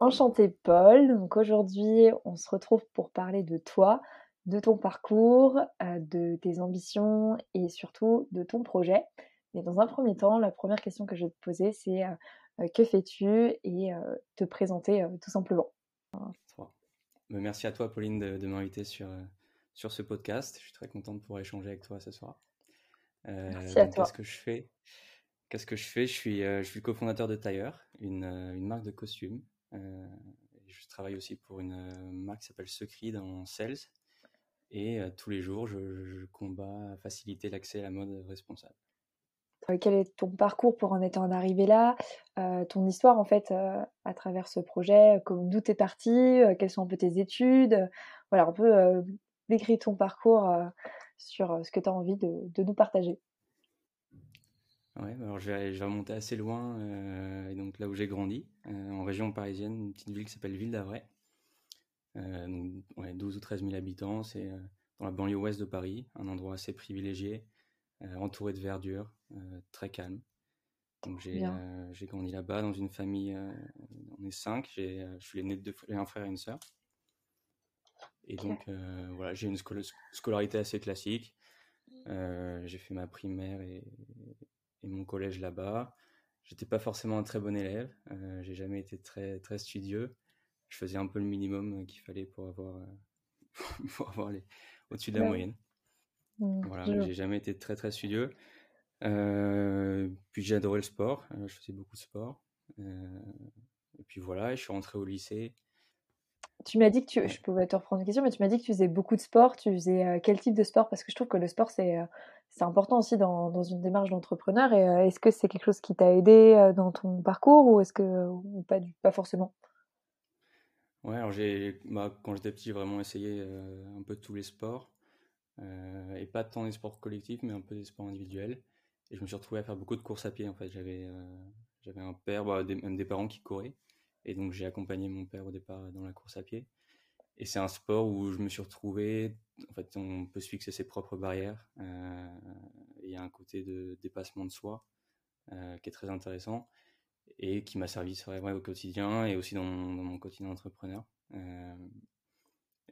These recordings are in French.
Enchanté Paul. Donc aujourd'hui, on se retrouve pour parler de toi, de ton parcours, euh, de tes ambitions et surtout de ton projet. Mais dans un premier temps, la première question que je vais te poser, c'est euh, euh, que fais-tu et te présenter tout simplement. Merci à toi, Pauline, de, m'inviter sur, sur ce podcast. Je suis très contente de pouvoir échanger avec toi ce soir. Merci à toi. Qu'est-ce que je fais? Qu'est-ce que je fais? Je suis, je suis cofondateur de Tailleur, une, une marque de costumes je travaille aussi pour une euh, marque qui s'appelle Secret dans Sales. Et euh, tous les jours, je, combats à faciliter l'accès à la mode responsable. Quel est ton parcours pour en être en arrivé là? Ton histoire en fait à travers ce projet D'où t'es parti Quelles sont un peu tes études? Voilà, un peu décris ton parcours sur ce que tu as envie de nous partager. Ouais, alors je vais, je vais remonter assez loin, euh, donc là où j'ai grandi, euh, en région parisienne, une petite ville qui s'appelle Ville d'Avray. Euh, donc, ouais, 12 ou 13 000 habitants, c'est dans la banlieue ouest de Paris, un endroit assez privilégié, entouré de verdure, très calme. Donc j'ai grandi là-bas dans une famille, on est cinq, je suis l'aîné de deux un frère et une sœur. Et donc voilà, j'ai une scolarité assez classique. j'ai fait ma primaire et, et mon collège là-bas. J'étais pas forcément un très bon élève. Euh, j'ai jamais été très très studieux. Je faisais un peu le minimum qu'il fallait pour avoir euh, pour avoir les au-dessus de la moyenne. Mmh, voilà, j'ai jamais été très très studieux. Euh, puis j'ai adoré le sport. je faisais beaucoup de sport. et puis voilà, je suis rentré au lycée. Tu m'as dit que tu, je pouvais te reprendre une question, mais tu m'as dit que tu faisais beaucoup de sport. Tu faisais quel type de sport? Parce que je trouve que le sport, c'est c'est important aussi dans, dans une démarche d'entrepreneur. Et euh, est-ce que c'est quelque chose qui t'a aidé euh, dans ton parcours ou est-ce que ou pas, du, pas forcément? Ouais, alors j'ai, bah, quand j'étais petit, j'ai vraiment essayé euh, un peu tous les sports. et pas tant les sports collectifs, mais un peu des sports individuels. Et je me suis retrouvé à faire beaucoup de courses à pied. En fait, j'avais, j'avais un père, bah, même des parents qui couraient. Et donc j'ai accompagné mon père au départ dans la course à pied. Et c'est un sport où je me suis retrouvé. En fait, on peut se fixer ses propres barrières. Euh, il y a un côté de dépassement de soi euh, qui est très intéressant et qui m'a servi au quotidien et aussi dans mon, quotidien d'entrepreneur. Euh,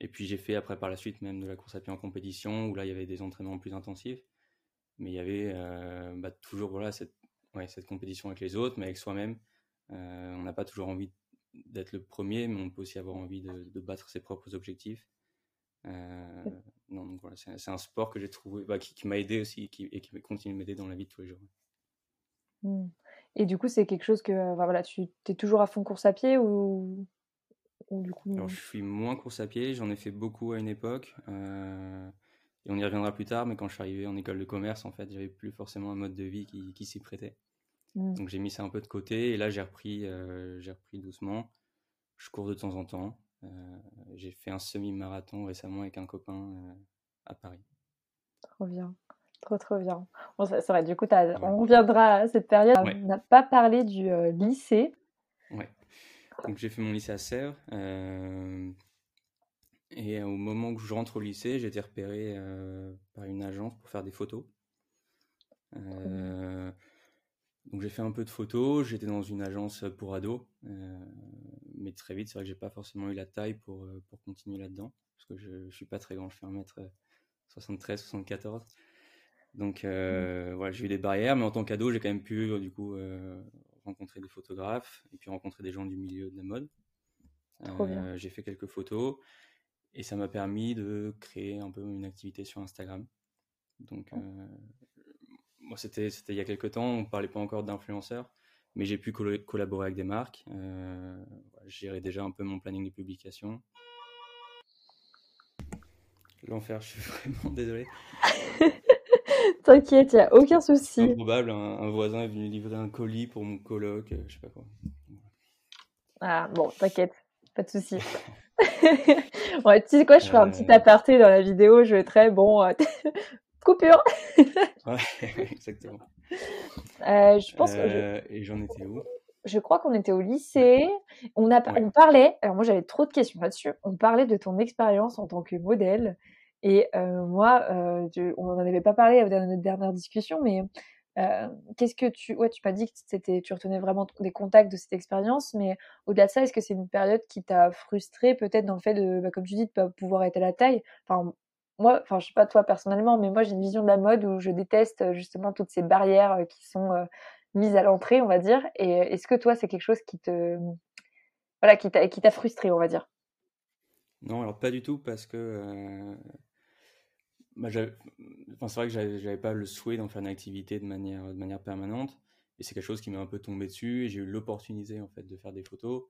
et puis j'ai fait après par la suite même de la course à pied en compétition où là il y avait des entraînements plus intensifs, mais il y avait bah, toujours voilà cette, ouais, cette compétition avec les autres, mais avec soi-même. on n'a pas toujours envie d'être le premier, mais on peut aussi avoir envie de, battre ses propres objectifs. Euh, non, voilà, c'est un sport que j'ai trouvé, bah, qui, m'a aidé aussi qui, et qui continue de m'aider dans la vie de tous les jours. Mmh. Et du coup, c'est quelque chose que voilà, tu es toujours à fond course à pied ou, du coup... Alors, je suis moins course à pied, j'en ai fait beaucoup à une époque. Euh, et on y reviendra plus tard, mais quand je suis arrivé en école de commerce, en fait, j'avais plus forcément un mode de vie qui, qui s'y prêtait. Mmh. Donc j'ai mis ça un peu de côté et là j'ai repris, euh, j'ai repris doucement. Je cours de temps en temps. Euh, j'ai fait un semi-marathon récemment avec un copain euh, à Paris. Trop bien. Trop trop bien. Bon, c'est vrai, du coup, on reviendra à cette période. On n'a pas parlé du lycée. Ouais. Donc j'ai fait mon lycée à Sèvres. et au moment où je rentre au lycée, j'ai été repéré par une agence pour faire des photos. Donc j'ai fait un peu de photos, j'étais dans une agence pour ados, euh, mais très vite, c'est vrai que j'ai pas forcément eu la taille pour, euh, pour continuer là-dedans, parce que je, ne suis pas très grand, je fais 1m73, 74. Donc euh, voilà, j'ai eu des barrières, mais en tant qu'ado, j'ai quand même pu du coup rencontrer des photographes et puis rencontrer des gens du milieu de la mode. j'ai fait quelques photos et ça m'a permis de créer un peu une activité sur Instagram. Donc, moi, c'était il y a quelques temps, on ne parlait pas encore d'influenceurs, mais j'ai pu collaborer avec des marques. Euh, je gérais déjà un peu mon planning de publication. L'enfer, je suis vraiment désolé. T'inquiète, il n'y a aucun souci. probable, un, voisin est venu livrer un colis pour mon coloc, euh, je sais pas quoi. Ah, bon, t'inquiète, pas de souci. ouais, tu sais quoi, je fais un petit euh. aparté dans la vidéo, je vais très bon. Coupure. ouais, exactement. Euh, je pense que euh, Et j'en étais où? Je crois qu'on était au lycée. On, a, on parlait, alors moi j'avais trop de questions là-dessus, on parlait de ton expérience en tant que modèle. Et euh, moi, on n'en avait pas parlé dans notre dernière discussion, mais qu'est-ce que tu, ouais, tu m'as dit que tu retenais vraiment des contacts de cette expérience, mais au-delà de ça, est-ce que c'est une période qui t'a frustré peut-être dans le fait de, bah, comme tu dis, de pas pouvoir être à la taille? Enfin, moi, enfin, je sais pas toi personnellement, mais moi j'ai une vision de la mode où je déteste justement toutes ces barrières qui sont mises à l'entrée, on va dire. Et est-ce que toi, c'est quelque chose qui te, voilà, qui t'a, qui t'a frustré, on va dire? Non, alors pas du tout, parce que bah, c'est vrai que j'avais pas le souhait d'en faire une activité de manière, de manière permanente. Et c'est quelque chose qui m'a un peu tombé dessus. Et j'ai eu l'opportunité en fait de faire des photos.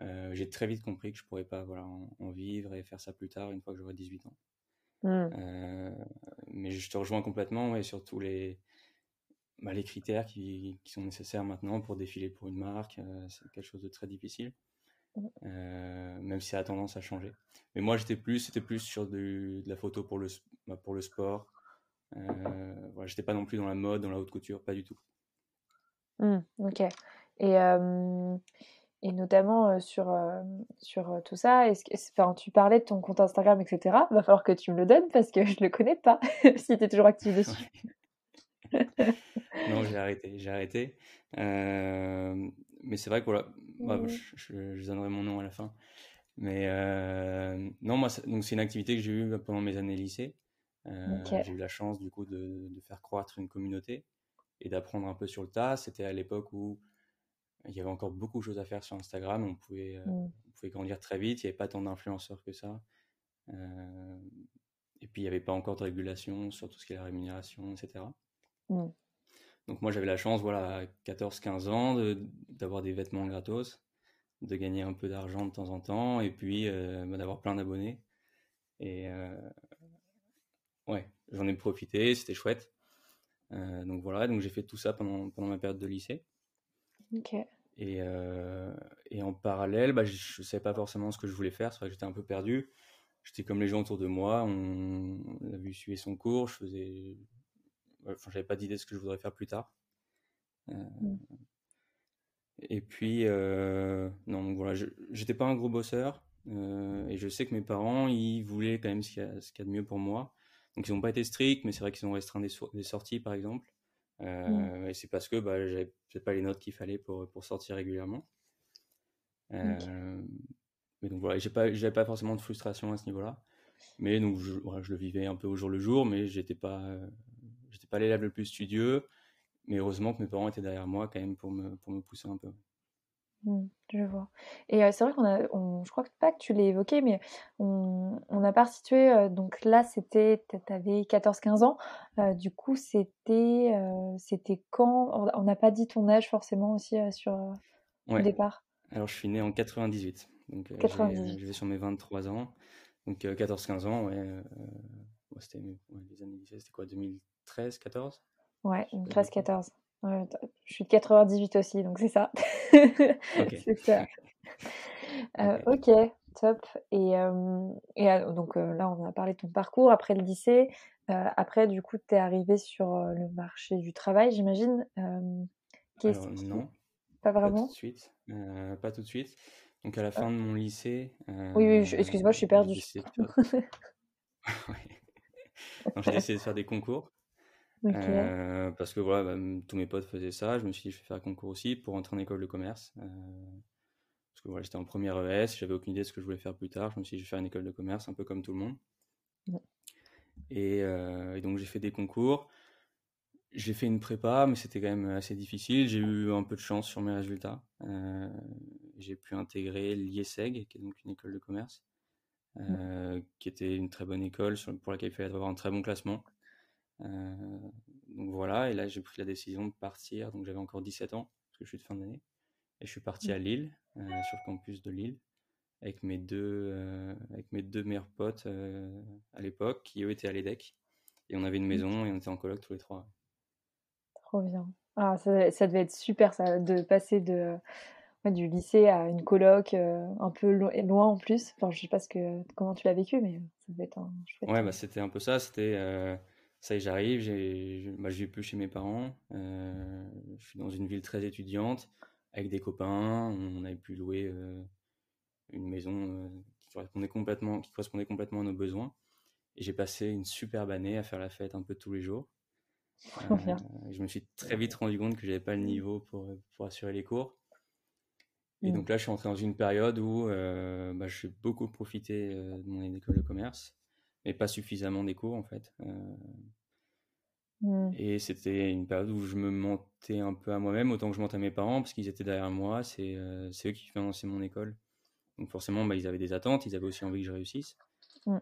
Euh, j'ai très vite compris que je pourrais pas voilà, en, vivre et faire ça plus tard, une fois que j'aurai 18 ans. Mmh. Euh, mais je te rejoins complètement et sur tous les, bah, les critères qui, qui, sont nécessaires maintenant pour défiler pour une marque. Euh, c'est quelque chose de très difficile. Euh, même si ça a tendance à changer. Mais moi, j'étais plus, c'était plus sur de la photo pour le, bah, pour le sport. Euh, voilà, j'étais pas non plus dans la mode, dans la haute couture, pas du tout. Mmh, ok. Et, euh, et notamment euh, sur, sur tout ça, est-ce que, enfin, tu parlais de ton compte Instagram, etc. Va falloir que tu me le donnes parce que je le connais pas, si tu es toujours actif dessus. non, j'ai arrêté, j'ai arrêté. mais c'est vrai que voilà, bah, mmh. je, je, donnerai mon nom à la fin. Mais euh, non, moi, donc c'est une activité que j'ai eue pendant mes années lycée. Euh, j'ai eu la chance du coup de, de, faire croître une communauté et d'apprendre un peu sur le tas. C'était à l'époque où il y avait encore beaucoup de choses à faire sur Instagram. On pouvait, euh, mmh. on pouvait grandir très vite. Il n'y avait pas tant d'influenceurs que ça. et puis il n'y avait pas encore de régulation sur tout ce qui est la rémunération, etc. Donc moi j'avais la chance, voilà, à 14-15 ans, d'avoir des vêtements gratos, de gagner un peu d'argent de temps en temps, et puis euh, bah, d'avoir plein d'abonnés. Et euh, ouais, j'en ai profité, c'était chouette. Euh, donc voilà, donc j'ai fait tout ça pendant, pendant ma période de lycée. Ok. Et, et en parallèle, bah, je ne savais pas forcément ce que je voulais faire, c'est vrai que j'étais un peu perdu. J'étais comme les gens autour de moi, on, on a vu suivre son cours, je faisais enfin, j'avais pas d'idée de ce que je voudrais faire plus tard. Euh. Et puis, euh, non, donc voilà, j'étais pas un gros bosseur. Euh, et je sais que mes parents, ils voulaient quand même ce qu'il y, a de mieux pour moi. Donc, ils n'ont pas été stricts, mais c'est vrai qu'ils ont restreint des, sorties, par exemple. Mm. Et c'est parce que bah, j'avais peut-être pas les notes qu'il fallait pour, pour sortir régulièrement. Mais donc voilà, j'ai pas, j'avais pas forcément de frustration à ce niveau-là. Mais donc je, je, le vivais un peu au jour le jour, mais j'étais pas, j'étais pas l'élève le plus studieux, mais heureusement que mes parents étaient derrière moi quand même pour me, pour me pousser un peu. Mmh, je vois. Et euh, c'est vrai qu'on a, on, je crois pas que tu l'as évoqué, mais on, on a pas situé, euh, donc là c'était, tu avais 14-15 ans, euh, du coup c'était, c'était quand? On n'a pas dit ton âge forcément aussi sur le départ. Alors je suis né en 98, donc 98. je vais sur mes 23 ans, donc 14-15 ans, ouais, c'était les années c'était quoi, 2013, 14 Ouais, 13, 14. je suis de 98 aussi, donc c'est ça. Ok. c'est ça. Euh, ok, top. Et, euh, et euh, donc là, on a parlé de ton parcours après le lycée. après, du coup, tu es arrivé sur le marché du travail, j'imagine. Alors, non. Pas vraiment Pas tout de suite. pas tout de suite. Donc à la fin de mon lycée. oui, oui, excuse-moi, je suis perdue. j'ai décidé de faire des concours. Euh, parce que voilà, bah, tous mes potes faisaient ça. Je me suis dit, je vais faire un concours aussi pour entrer en école de commerce. Euh, parce que voilà, j'étais en première ES, j'avais aucune idée de ce que je voulais faire plus tard. Je me suis dit, je vais faire une école de commerce, un peu comme tout le monde. Euh, et, donc, j'ai fait des concours. J'ai fait une prépa, mais c'était quand même assez difficile. J'ai eu un peu de chance sur mes résultats. j'ai pu intégrer l'IESEG, qui est donc une école de commerce. Euh, qui était une très bonne école pour laquelle il fallait avoir un très bon classement. Euh, donc voilà, et là j'ai pris la décision de partir, donc j'avais encore 17 ans, parce que je suis de fin d'année, et je suis parti à Lille, euh, sur le campus de Lille, avec mes deux, avec mes deux meilleurs potes à l'époque, qui eux étaient à l'EDEC, et on avait une maison et on était en coloc tous les trois. Trop bien. Ah, ça, ça, devait être super ça, de passer de, du lycée à une coloc euh, un peu loin en plus. Enfin, je sais pas ce que, comment tu l'as vécu, mais ça devait être un chouette. Ouais, bah, c'était un peu ça. C'était euh, ça y j'arrive, j'ai, bah, je vis plus chez mes parents. Euh, je suis dans une ville très étudiante avec des copains. On avait pu louer une maison qui correspondait complètement, qui correspondait complètement à nos besoins. Et j'ai passé une superbe année à faire la fête un peu tous les jours. je me suis très vite rendu compte que j'avais pas le niveau pour, pour assurer les cours. Et donc mmh. là, je suis entré dans une période où euh, bah, je suis beaucoup profité de mon école de commerce, mais pas suffisamment des cours en fait. Mmh. Et c'était une période où je me mentais un peu à moi-même, autant que je mentais à mes parents, parce qu'ils étaient derrière moi, c'est eux qui finançaient mon école. Donc forcément, bah, ils avaient des attentes, ils avaient aussi envie que je réussisse. Mmh,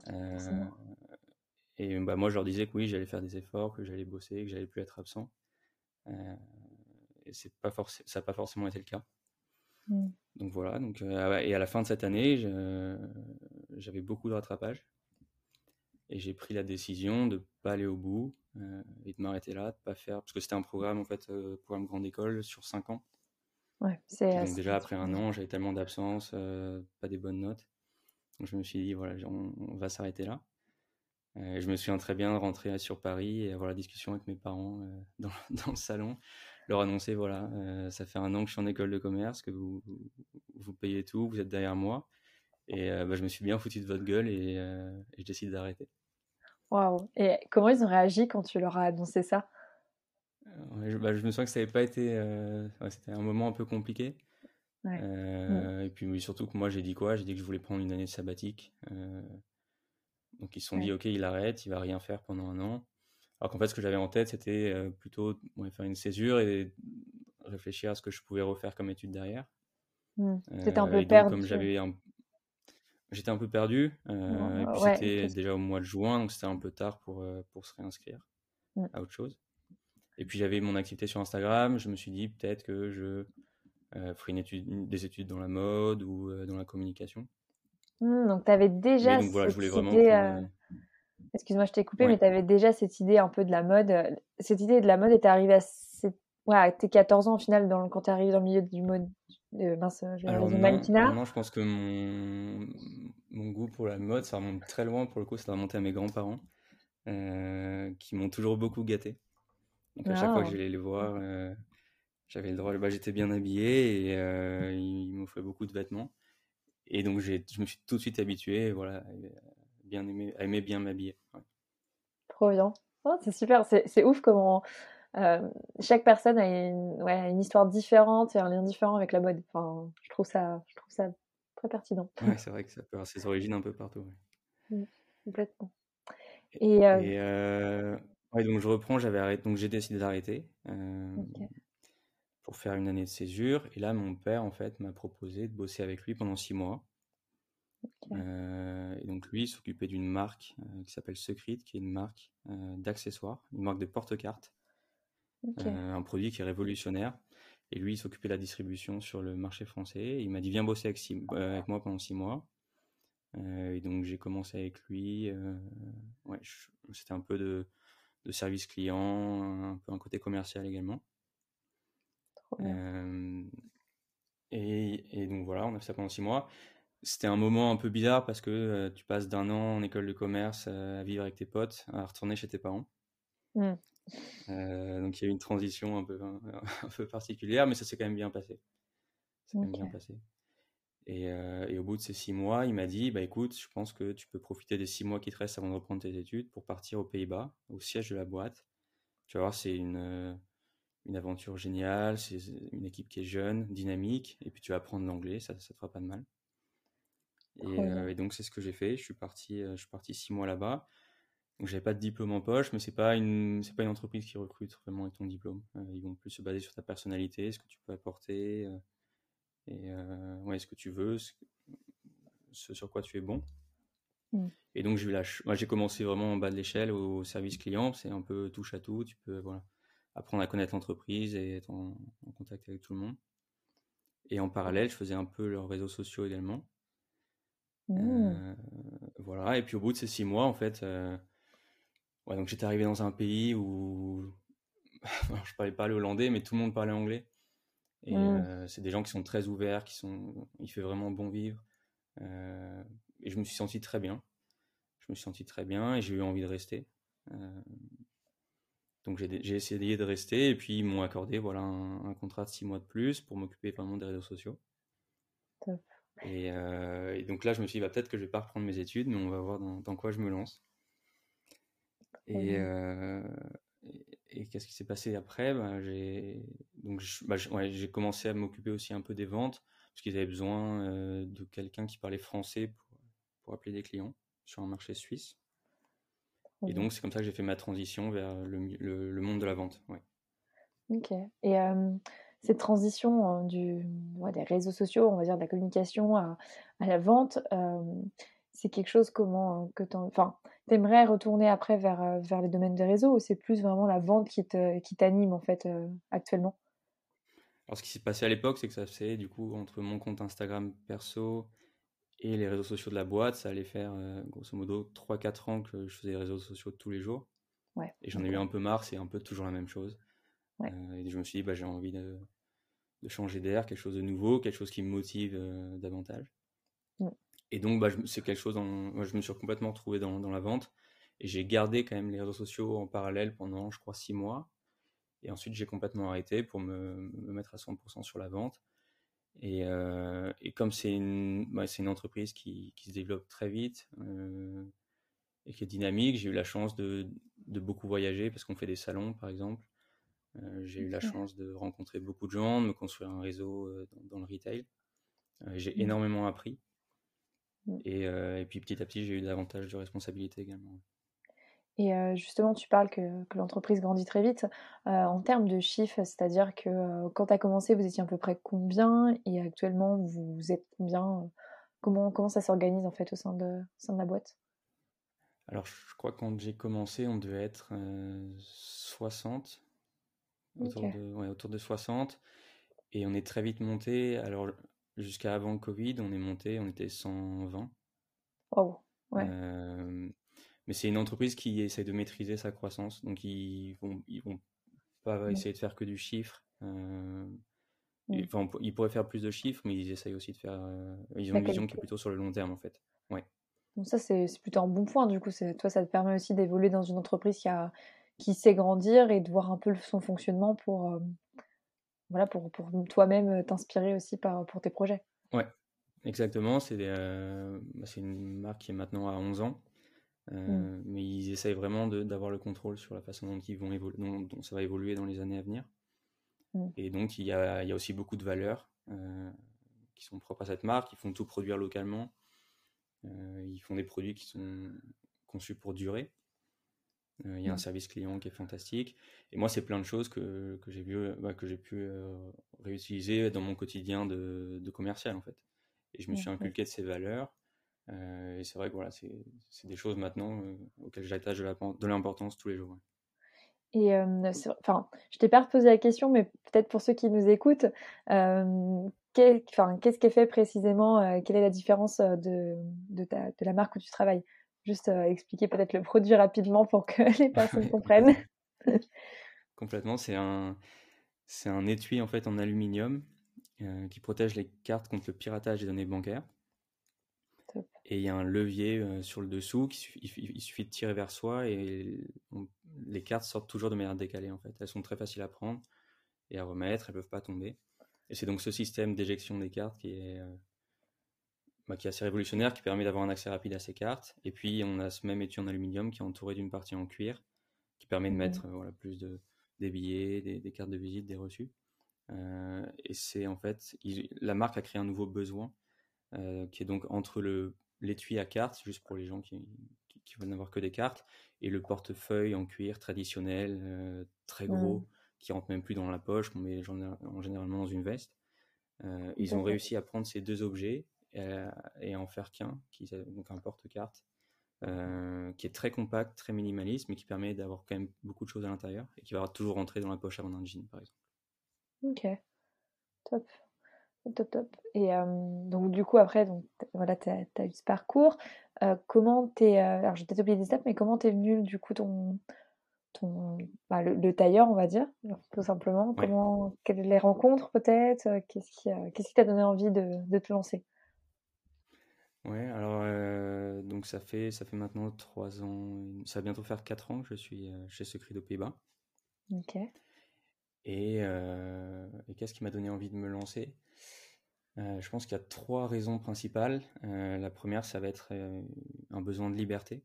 et bah, moi, je leur disais que oui, j'allais faire des efforts, que j'allais bosser, que j'allais plus être absent. et c'est pas ça n'a pas forcément été le cas. Mmh. Donc voilà, donc, et à la fin de cette année, j'avais beaucoup de rattrapage. Et j'ai pris la décision de ne pas aller au bout et de m'arrêter là, de pas faire. Parce que c'était un programme, en fait, programme grande école sur 5 ans. Ouais, c'est donc déjà après un an, j'avais tellement d'absence, pas des bonnes notes. Donc je me suis dit, voilà, on, va s'arrêter là. je me souviens très bien de rentrer sur Paris et avoir la discussion avec mes parents dans, dans, le salon, leur annoncer, voilà, ça fait un an que je suis en école de commerce, que vous, vous, payez tout, vous êtes derrière moi. Et bah, je me suis bien foutu de votre gueule et, et je décide d'arrêter. Waouh Et comment ils ont réagi quand tu leur as annoncé ça? Bah, je, me souviens que ça n'avait pas été. C'était un moment un peu compliqué. Et puis surtout que moi j'ai dit quoi? J'ai dit que je voulais prendre une année sabbatique. donc ils se sont dit ok il arrête, il va rien faire pendant un an. Alors qu'en fait ce que j'avais en tête c'était plutôt faire une césure et réfléchir à ce que je pouvais refaire comme étude derrière. Mmh. C'était un peu perdu. Comme j'avais J'étais un peu perdu. et puis c'était déjà au mois de juin, donc c'était un peu tard pour, pour se réinscrire mmh. à autre chose. Et puis j'avais mon activité sur Instagram. Je me suis dit peut-être que je euh, ferai une étude, des études dans la mode ou euh, dans la communication. Mmh, donc tu avais déjà cette idée. Euh, excuse-moi, je t'ai coupé, mais tu avais déjà cette idée un peu de la mode. Cette idée de la mode était arrivée à, tes 14 ans au final, dans... quand tu es arrivé dans le milieu du mode. Mince, je Alors, non, non, je pense que mon... mon goût pour la mode, ça remonte très loin. Pour le coup, ça remonte à mes grands-parents qui m'ont toujours beaucoup gâté. Donc à chaque fois que j'allais les voir, euh, j'avais le droit, bah, j'étais bien habillé et euh, ils m'offraient beaucoup de vêtements. Et donc je me suis tout de suite habitué, voilà, bien à aimer bien m'habiller. Trop bien. Oh, c'est super, c'est ouf comment euh, chaque personne a une, ouais, une, histoire différente et un lien différent avec la mode. Enfin, je trouve ça, je trouve ça très pertinent. Ouais, c'est vrai que ça peut avoir ses origines un peu partout. Mmh, complètement. Et, et Ouais, donc je reprends, j'avais arrêté, donc j'ai décidé d'arrêter euh, pour faire une année de césure. Et là, mon père, en fait, m'a proposé de bosser avec lui pendant six mois. Euh, et donc lui, il s'occupait d'une marque euh, qui s'appelle Secret, qui est une marque d'accessoires, une marque de porte-cartes, un produit qui est révolutionnaire. Et lui, il s'occupait de la distribution sur le marché français. il m'a dit, viens bosser avec, avec, moi pendant six mois. et donc j'ai commencé avec lui. ouais, c'était un peu de de service client, un peu un côté commercial également. Euh, et, donc voilà, on a fait ça pendant six mois. C'était un moment un peu bizarre parce que euh, tu passes d'un an en école de commerce euh, à vivre avec tes potes, à retourner chez tes parents. Mmh. Donc il y a eu une transition un peu, un, peu particulière, mais ça s'est quand même bien passé. Ça bien passé. Euh, et, au bout de ces six mois, il m'a dit bah, écoute, je pense que tu peux profiter des six mois qui te restent avant de reprendre tes études pour partir aux Pays-Bas, au siège de la boîte. Tu vas voir, c'est une, euh, une aventure géniale, c'est une équipe qui est jeune, dynamique, et puis tu vas apprendre l'anglais, ça ne te fera pas de mal. Euh, et, donc, c'est ce que j'ai fait. Je suis parti, je suis parti six mois là-bas. Donc, j'avais pas de diplôme en poche, mais c'est pas une, c'est pas une entreprise qui recrute vraiment avec ton diplôme. ils vont plus se baser sur ta personnalité, ce que tu peux apporter et euh, ouais, ce que tu veux, ce, sur quoi tu es bon. Mm. Et donc, j'ai moi, j'ai commencé vraiment en bas de l'échelle au service client. C'est un peu touche à tout. Tu peux voilà, apprendre à connaître l'entreprise et être en, contact avec tout le monde. Et en parallèle, je faisais un peu leurs réseaux sociaux également. Mm. Euh, voilà. Et puis, au bout de ces six mois, en fait, euh, ouais, donc j'étais arrivé dans un pays où je parlais pas le hollandais, mais tout le monde parlait anglais. Et mmh. euh, c'est des gens qui sont très ouverts, qui sont, il fait vraiment bon vivre. Euh, et je me suis senti très bien. Je me suis senti très bien et j'ai eu envie de rester. Euh, donc j'ai essayé de rester et puis ils m'ont accordé voilà un, contrat de six mois de plus pour m'occuper vraiment des réseaux sociaux. Et, donc là je me suis dit bah, peut-être que je vais pas reprendre mes études, mais on va voir dans, quoi je me lance. Et, et, qu'est-ce qui s'est passé après? Ben, J'ai donc bah, j'ai commencé à m'occuper aussi un peu des ventes parce qu'ils avaient besoin de quelqu'un qui parlait français pour, pour appeler des clients sur un marché suisse. Et donc, c'est comme ça que j'ai fait ma transition vers le, le, monde de la vente. Ouais. Ok. Et cette transition du, des réseaux sociaux, on va dire de la communication à, à la vente, c'est quelque chose comment que tu enfin, aimerais retourner après vers, vers les domaines des réseaux ou c'est plus vraiment la vente qui t'anime en fait actuellement? Alors, ce qui s'est passé à l'époque, c'est que ça faisait du coup entre mon compte Instagram perso et les réseaux sociaux de la boîte, ça allait faire grosso modo 3-4 ans que je faisais les réseaux sociaux tous les jours. Ouais, et j'en ai eu un peu marre, c'est un peu toujours la même chose. Ouais. et je me suis dit, bah, j'ai envie de, de changer d'air, quelque chose de nouveau, quelque chose qui me motive davantage. Et donc, bah, c'est quelque chose, moi, je me suis complètement retrouvé dans, dans la vente. Et j'ai gardé quand même les réseaux sociaux en parallèle pendant, je crois, six mois. Et ensuite, j'ai complètement arrêté pour me, me, mettre à 100% sur la vente. Et, euh, et comme c'est une, bah, une entreprise qui, qui, se développe très vite euh, et qui est dynamique, j'ai eu la chance de, de beaucoup voyager parce qu'on fait des salons, par exemple. Euh, j'ai eu la chance de rencontrer beaucoup de gens, de me construire un réseau dans, dans, le retail. j'ai mmh. énormément appris. Mmh. Et, et, puis petit à petit, j'ai eu davantage de responsabilités également. Et justement, tu parles que, que l'entreprise grandit très vite. en termes de chiffres, c'est-à-dire que quand tu as commencé, vous étiez à peu près combien? Et actuellement, vous êtes combien? Comment, comment ça s'organise en fait au sein de, au sein de la boîte? Alors, je crois que quand j'ai commencé, on devait être 60, autour, de, ouais, autour de 60. Et on est très vite monté. Alors, jusqu'à avant le Covid, on est monté, on était 120. Oh, ouais. Mais c'est une entreprise qui essaie de maîtriser sa croissance. Donc, ils vont, ils vont pas essayer de faire que du chiffre. Euh, enfin, ils pourraient faire plus de chiffres, mais ils essayent aussi de faire. Euh, ils ont une vision qui est plutôt sur le long terme, en fait. Ouais. Donc, ça, c'est plutôt un bon point. Du coup, toi, ça te permet aussi d'évoluer dans une entreprise qui, a, qui sait grandir et de voir un peu son fonctionnement pour, voilà, pour, pour toi-même t'inspirer aussi par, pour tes projets. Ouais, exactement. C'est bah, une marque qui est maintenant à 11 ans. Euh, mais ils essayent vraiment d'avoir le contrôle sur la façon dont, ils vont dont, ça va évoluer dans les années à venir. Mmh. Et donc, il y, a, il y, a, aussi beaucoup de valeurs euh, qui sont propres à cette marque. Ils font tout produire localement. Euh, ils font des produits qui sont conçus pour durer. Il y a un mmh. service client qui est fantastique. Et moi, c'est plein de choses que, que j'ai bah, que j'ai pu réutiliser dans mon quotidien de, de, commercial, en fait. Et je me suis inculqué de ces valeurs. Euh, et c'est vrai que voilà, c'est des choses maintenant euh, auxquelles j'attache de l'importance tous les jours. Et enfin, je t'ai pas reposé la question, mais peut-être pour ceux qui nous écoutent, qu'est-ce qui est fait précisément Quelle est la différence de, de, ta, de, la marque où tu travailles? Juste expliquer peut-être le produit rapidement pour que les personnes comprennent. Complètement, c'est un, c'est un étui en fait en aluminium qui protège les cartes contre le piratage des données bancaires. Et il y a un levier euh, sur le dessous, qui, il, suffit de tirer vers soi et les cartes sortent toujours de manière décalée en fait. Elles sont très faciles à prendre et à remettre, elles peuvent pas tomber. Et c'est donc ce système d'éjection des cartes qui est, euh, bah, qui est assez révolutionnaire, qui permet d'avoir un accès rapide à ces cartes. Et puis on a ce même étui en aluminium qui est entouré d'une partie en cuir, qui permet de mmh mettre voilà, plus de, des billets, des, cartes de visite, des reçus. Euh, et c'est en fait, la marque a créé un nouveau besoin qui est donc entre le l'étui à cartes, juste pour les gens qui, qui, veulent n'avoir que des cartes, et le portefeuille en cuir traditionnel, euh, très gros, mmh. qui rentre même plus dans la poche, qu'on met en, généralement dans une veste. Euh, ils ont réussi à prendre ces deux objets euh, et, à en faire qu'un, donc un porte-carte, qui est très compact, très minimaliste, mais qui permet d'avoir quand même beaucoup de choses à l'intérieur et qui va toujours rentrer dans la poche avant un jean, par exemple. Ok, top. Top, top. Et donc, du coup, après, donc, voilà, tu as, eu ce parcours. comment t'es. alors, j'ai peut-être oublié des étapes, mais comment t'es venu, du coup, ton. ton bah, le, tailleur, on va dire, tout simplement? Comment, quelles les rencontres, peut-être? Qu'est-ce qui qu'est-ce qui t'a donné envie de, de te lancer? Ouais, alors, donc, ça fait, ça fait maintenant trois ans. Ça va bientôt faire quatre ans que je suis chez Secret aux Pays-Bas. Ok. Et, et qu'est-ce qui m'a donné envie de me lancer? Euh, je pense qu'il y a trois raisons principales. Euh, la première, ça va être euh, un besoin de liberté.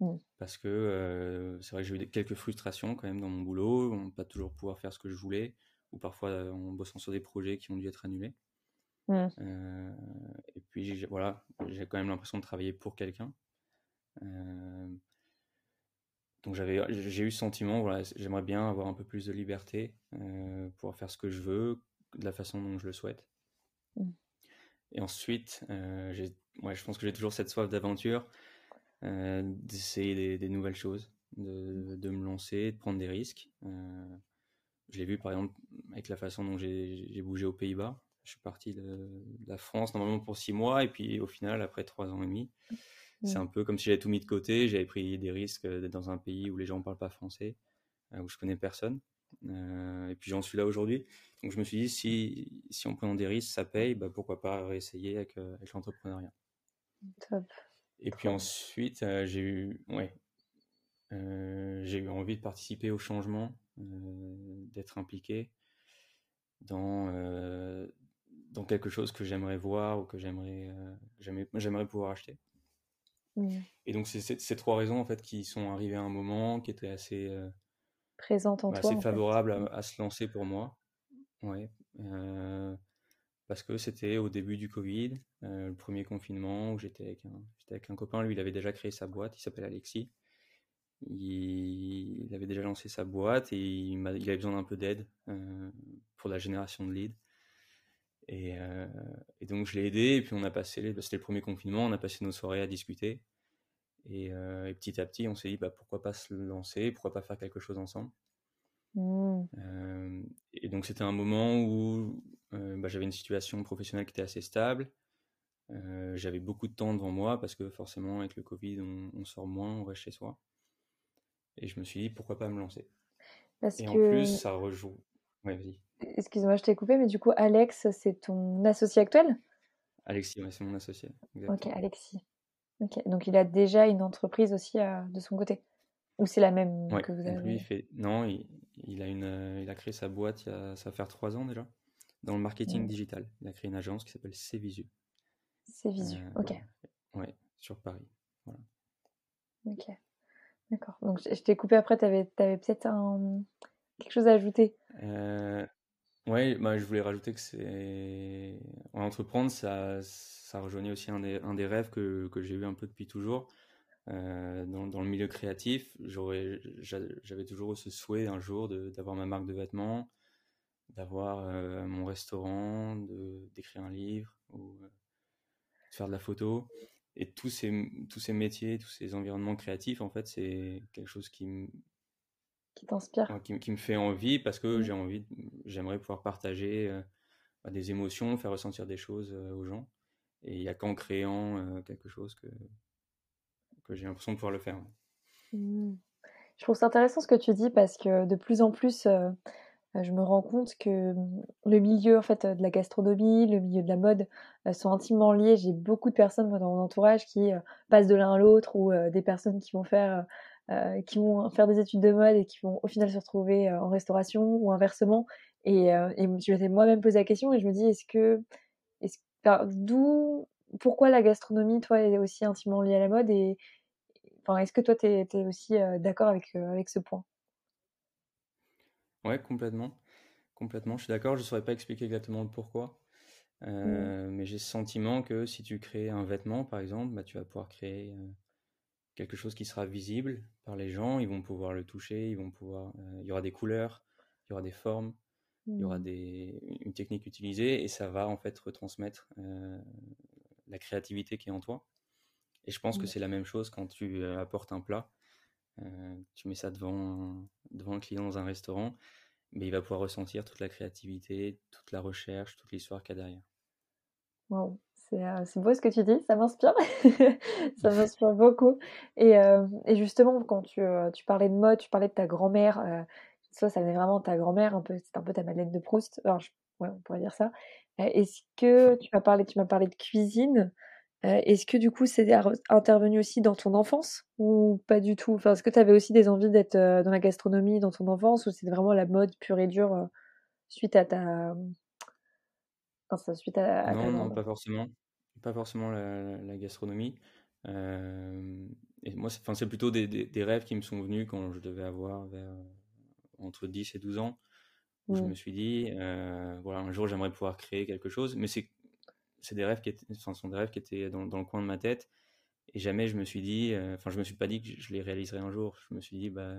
Mmh. Parce que c'est vrai que j'ai eu quelques frustrations quand même dans mon boulot, on pas toujours pouvoir faire ce que je voulais, ou parfois en bossant sur des projets qui ont dû être annulés. Mmh. et puis voilà, j'ai quand même l'impression de travailler pour quelqu'un. donc j'avais, j'ai eu ce sentiment, voilà, j'aimerais bien avoir un peu plus de liberté, pouvoir faire ce que je veux, de la façon dont je le souhaite. Mmh. Et ensuite, ouais, je pense que j'ai toujours cette soif d'aventure, d'essayer des, nouvelles choses, de, de, me lancer, de prendre des risques. je l'ai vu par exemple avec la façon dont j'ai bougé aux Pays-Bas. Je suis parti de, la France normalement pour six mois et puis au final, après trois ans et demi, c'est un peu comme si j'avais tout mis de côté. J'avais pris des risques d'être dans un pays où les gens ne parlent pas français, euh, où je connais personne. Euh, et puis j'en suis là aujourd'hui. Donc je me suis dit, si, si en prenant des risques, ça paye, bah, pourquoi pas réessayer avec, euh, avec l'entrepreneuriat. Top. Et puis ensuite, j'ai eu, ouais, j'ai eu envie de participer au changement, d'être impliqué dans, dans quelque chose que j'aimerais voir ou que j'aimerais euh, j'aimerais pouvoir acheter. Mmh. Et donc, c'est ces trois raisons en fait qui sont arrivées à un moment qui était assez euh, présente en bah, toi, assez favorable à, à, se lancer pour moi. Ouais. Euh, parce que c'était au début du Covid, le premier confinement où j'étais avec, un, avec un copain. Lui, il avait déjà créé sa boîte, il s'appelle Alexis. Il, il, avait déjà lancé sa boîte et il, il avait besoin d'un peu d'aide pour la génération de leads. Euh, et, donc je l'ai aidé, et puis on a passé, bah, c'était le premier confinement, on a passé nos soirées à discuter. Et, euh, petit à petit, on s'est dit bah, pourquoi pas se lancer, pourquoi pas faire quelque chose ensemble. Mmh. Euh, et donc c'était un moment où bah, j'avais une situation professionnelle qui était assez stable. j'avais beaucoup de temps devant moi parce que forcément avec le Covid on, sort moins, on reste chez soi. Et je me suis dit pourquoi pas me lancer. et en plus ça rejoue. Ouais, vas-y. Excuse-moi, je t'ai coupé, mais du coup, Alex, c'est ton associé actuel? Alexis, c'est mon associé. Ok, Alexis. Ok, donc il a déjà une entreprise aussi euh, de son côté? Ou c'est la même que vous avez lui, il fait... Non, il, a une, euh, il a créé sa boîte, il a... ça va faire trois ans déjà, dans le marketing digital. Il a créé une agence qui s'appelle Cvisu. Cvisu, euh, ok. Ouais, sur Paris. Voilà. Ok, d'accord. Donc je t'ai coupé après, tu avais, avais peut-être un... quelque chose à ajouter? Oui, bah, je voulais rajouter que c'est entreprendre, ça, ça rejoignait aussi un des, un des rêves que, que j'ai eu un peu depuis toujours. Euh, dans, dans, le milieu créatif, j'avais toujours ce souhait un jour d'avoir ma marque de vêtements, d'avoir euh, mon restaurant, d'écrire un livre ou euh, de faire de la photo. Et tous ces, tous ces métiers, tous ces environnements créatifs, en fait, c'est quelque chose qui, qui t'inspire qui, me fait envie parce que mmh. j'ai envie, j'aimerais pouvoir partager euh, bah, des émotions, faire ressentir des choses euh, aux gens. Et il n'y a qu'en créant euh, quelque chose que, que j'ai l'impression de pouvoir le faire. Mmh. Je trouve ça intéressant ce que tu dis parce que de plus en plus, je me rends compte que mmh, le milieu en fait de la gastronomie, le milieu de la mode sont intimement liés. J'ai beaucoup de personnes dans mon entourage qui passent de l'un à l'autre ou des personnes qui vont faire euh, qui vont faire des études de mode et qui vont au final se retrouver euh, en restauration ou inversement. Et, euh, et je m'étais moi-même posé la question et je me dis, est-ce que, d'où, pourquoi la gastronomie, toi, est aussi intimement liée à la mode et, enfin, est-ce que toi, tu es, aussi d'accord avec, avec ce point? Ouais, complètement. Complètement, je suis d'accord. Je ne saurais pas expliquer exactement le pourquoi. Mmh. Mais j'ai ce sentiment que si tu crées un vêtement, par exemple, bah, tu vas pouvoir créer quelque chose qui sera visible par les gens, ils vont pouvoir le toucher, ils vont pouvoir, euh, il y aura des couleurs, il y aura des formes, il y aura mmh. des, une technique utilisée et ça va en fait retransmettre euh, la créativité qui est en toi. Et je pense que c'est la même chose quand tu euh, apportes un plat, tu mets ça devant, devant le client dans un restaurant, mais il va pouvoir ressentir toute la créativité, toute la recherche, toute l'histoire qu'il y a derrière. Wow. Euh, c'est beau ce que tu dis, ça m'inspire. ça m'inspire beaucoup. Et, euh, et, justement, quand tu, euh, tu, parlais de mode, tu parlais de ta grand-mère, ça, ça venait vraiment de ta grand-mère, un c'est un peu ta Madeleine de Proust. Alors, ouais, on pourrait dire ça. Est-ce que tu m'as parlé, parlé de cuisine Est-ce que du coup, c'est intervenu aussi dans ton enfance ou pas du tout? Enfin, Est-ce que tu avais aussi des envies d'être dans la gastronomie dans ton enfance ou c'est vraiment la mode pure et dure suite à ta, suite à, non, non, pas forcément pas forcément la, gastronomie. Euh, et moi, c'est plutôt des, des, rêves qui me sont venus quand je devais avoir vers, entre 10 et 12 ans. Où Je mmh. me suis dit, voilà, un jour j'aimerais pouvoir créer quelque chose, mais c'est des rêves qui étaient, enfin, sont des rêves qui étaient dans, dans, le coin de ma tête. Et jamais je me suis dit, enfin, je me suis pas dit que je les réaliserais un jour. Je me suis dit, bah,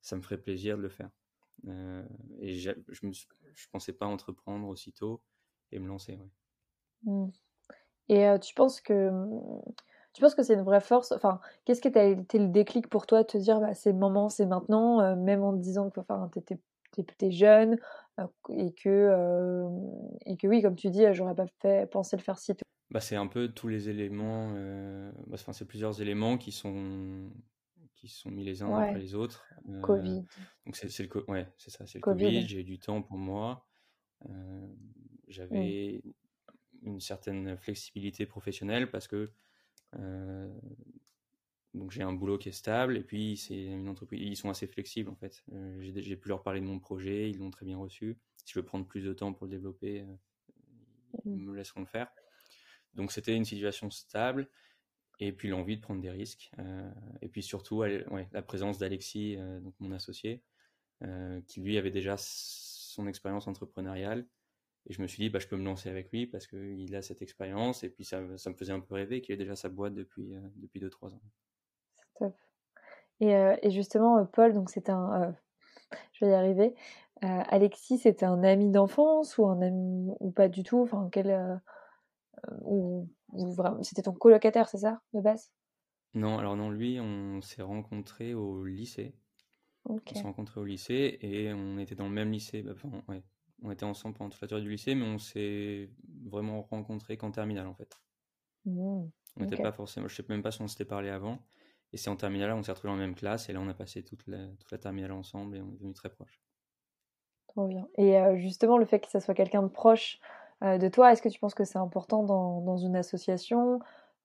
ça me ferait plaisir de le faire. et je ne je pensais pas entreprendre aussitôt et me lancer. Mmh. Et tu penses que tu penses que c'est une vraie force Enfin, qu'est-ce qui a été le déclic pour toi de te dire bah, c'est le moment, c'est maintenant, même en te disant que enfin, tu étais, jeune et, que, et que oui, comme tu dis, j'aurais pas fait, pensé le faire si tôt? Bah, C'est un peu tous les éléments, bah, c'est plusieurs éléments qui sont, qui sont mis les uns après les autres. Covid. Donc c'est le, ouais, ça, c'est le Covid, j'ai eu du temps pour moi. Mmh. J'avais une certaine flexibilité professionnelle parce que euh, donc j'ai un boulot qui est stable et puis c'est une entreprise, ils sont assez flexibles en fait. Euh, j'ai pu leur parler de mon projet, ils l'ont très bien reçu. Si je veux prendre plus de temps pour le développer, euh, ils mmh. me laisseront le faire. Donc c'était une situation stable et puis l'envie de prendre des risques et puis surtout la présence d'Alexis, donc mon associé, qui lui avait déjà son expérience entrepreneuriale et je me suis dit, bah, je peux me lancer avec lui parce qu'il a cette expérience. Et puis, ça, ça, me faisait un peu rêver qu'il ait déjà sa boîte depuis 2-3 euh, depuis deux, trois ans. C'est top. Et, euh, et, justement, euh, Paul, donc c'était un. je vais y arriver. Alexis, c'était un ami d'enfance ou un ami ou pas du tout? Enfin, quel. ou, vraiment, c'était ton colocataire, c'est ça, de base? Non, alors non, lui, on s'est rencontrés au lycée. On s'est rencontrés au lycée et on était dans le même lycée. Bah, enfin, ouais, on était ensemble pendant toute la durée du lycée, mais on s'est vraiment rencontrés qu'en terminale en fait. Mmh, on n'était pas forcément, je sais même pas si on s'était parlé avant. Et c'est en terminale, on s'est retrouvés dans la même classe, et là on a passé toute la, toute la terminale ensemble et on est devenus très proches. Trop bien. Et euh, justement, le fait que ça soit quelqu'un de proche euh, de toi, est-ce que tu penses que c'est important dans, dans, une association?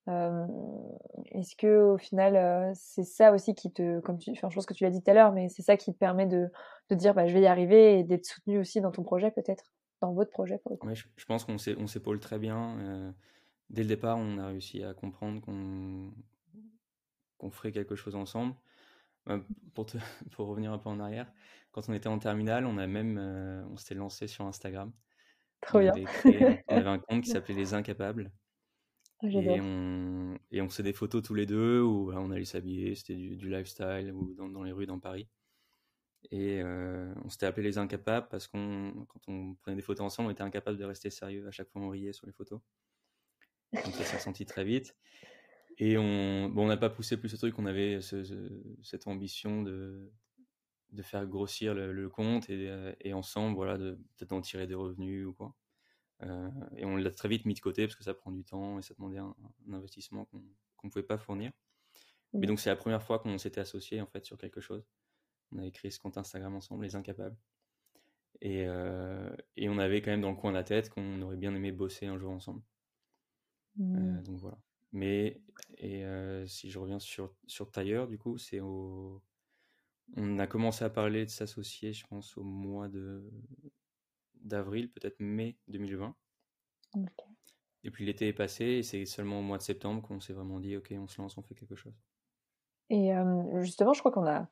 Est-ce que au final, c'est ça aussi qui te, comme tu, enfin, je pense que tu l'as dit tout à l'heure, mais c'est ça qui te permet de, de dire, bah, je vais y arriver et d'être soutenu aussi dans ton projet peut-être, dans votre projet. je, pense qu'on on s'épaule très bien. dès le départ, on a réussi à comprendre qu'on ferait quelque chose ensemble. Bah, pour, te, pour revenir un peu en arrière, quand on était en terminale, on a même, on s'était lancé sur Instagram. Trop bien. on avait un compte qui s'appelait Les Incapables. Ah, et on, et on faisait des photos tous les deux où on allait s'habiller, c'était du, lifestyle ou dans, dans, les rues dans Paris. Et euh, on s'était appelé les incapables parce qu'on, quand on prenait des photos ensemble, on était incapable de rester sérieux. À chaque fois, on riait sur les photos. Donc ça s'est ressenti très vite. Et on bon, n'a pas poussé plus ce truc, on avait cette ambition de, de faire grossir le, compte et, euh, et, ensemble, voilà, de peut-être d'en tirer des revenus ou quoi. Euh, et on l'a très vite mis de côté parce que ça prend du temps et ça demandait un, investissement qu'on ne pouvait pas fournir. Mais donc c'est la première fois qu'on s'était associé en fait sur quelque chose. On avait créé ce compte Instagram ensemble, les incapables. Et, euh, et, on avait quand même dans le coin de la tête qu'on aurait bien aimé bosser un jour ensemble. Euh, mmh. donc voilà. Mais et si je reviens sur sur Tailleur, du coup, c'est au on a commencé à parler de s'associer, je pense, au mois de d'avril, peut-être mai 2020. Et puis l'été est passé et c'est seulement au mois de septembre qu'on s'est vraiment dit ok on se lance, on fait quelque chose. Et euh, justement, je crois qu'on a,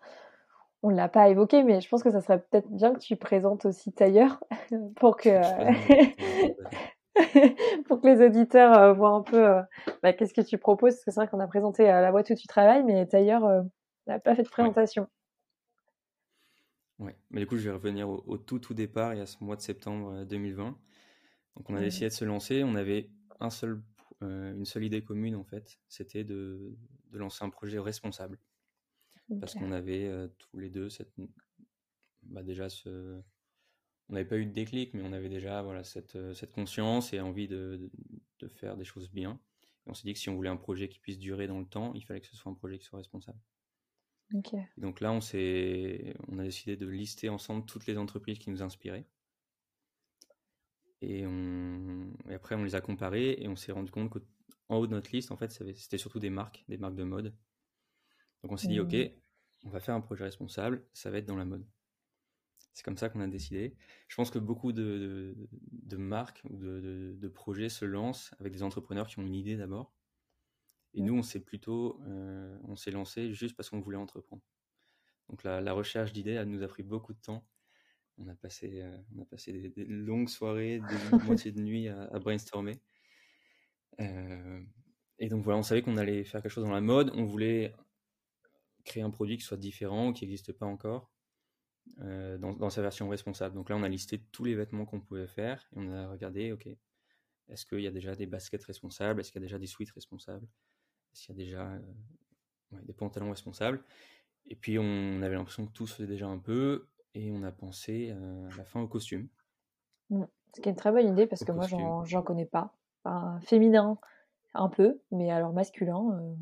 on l'a pas évoqué, mais je pense que ça serait peut-être bien que tu présentes aussi Tailleur pour que pour que les auditeurs euh, voient un peu euh, bah, qu'est-ce que tu proposes. Parce que c'est vrai qu'on a présenté la boîte où tu travailles, mais Tailleur n'a pas fait de présentation. Ouais, mais du coup, je vais revenir au, tout, tout départ, il y a ce mois de septembre 2020. Euh, Donc, on a décidé de se lancer. On avait un seul, euh, une seule idée commune, en fait. C'était de, de, lancer un projet responsable. Parce qu'on avait euh, tous les deux cette, bah déjà ce, on n'avait pas eu de déclic, mais on avait déjà voilà, cette, cette conscience et envie de, de, faire des choses bien. Et on s'est dit que si on voulait un projet qui puisse durer dans le temps, il fallait que ce soit un projet qui soit responsable. Donc là, on, on a décidé de lister ensemble toutes les entreprises qui nous inspiraient. Et, on, après, on les a comparées et on s'est rendu compte qu'en haut de notre liste, en fait, c'était surtout des marques, des marques de mode. Donc on s'est dit, OK, mmh. on va faire un projet responsable, ça va être dans la mode. C'est comme ça qu'on a décidé. Je pense que beaucoup de, marques ou de, de, projets se lancent avec des entrepreneurs qui ont une idée d'abord Et nous, on s'est plutôt, on s'est lancé juste parce qu'on voulait entreprendre. Donc la, recherche d'idées, nous a pris beaucoup de temps. On a passé, on a passé des, longues soirées, des moitiés de nuit à, à brainstormer. et donc voilà, on savait qu'on allait faire quelque chose dans la mode. On voulait créer un produit qui soit différent, qui n'existe pas encore, euh, dans, sa version responsable. Donc là, on a listé tous les vêtements qu'on pouvait faire et on a regardé, ok, est-ce qu'il y a déjà des baskets responsables? Est-ce qu'il y a déjà des suites responsables? Qu'il y a déjà euh, des pantalons responsables Et puis, on avait l'impression que tout se faisait déjà un peu et on a pensé euh, à la fin au costume. Mmh. Ce qui est une très bonne idée parce que moi, j'en connais pas. Enfin, féminin, un peu, mais alors masculin,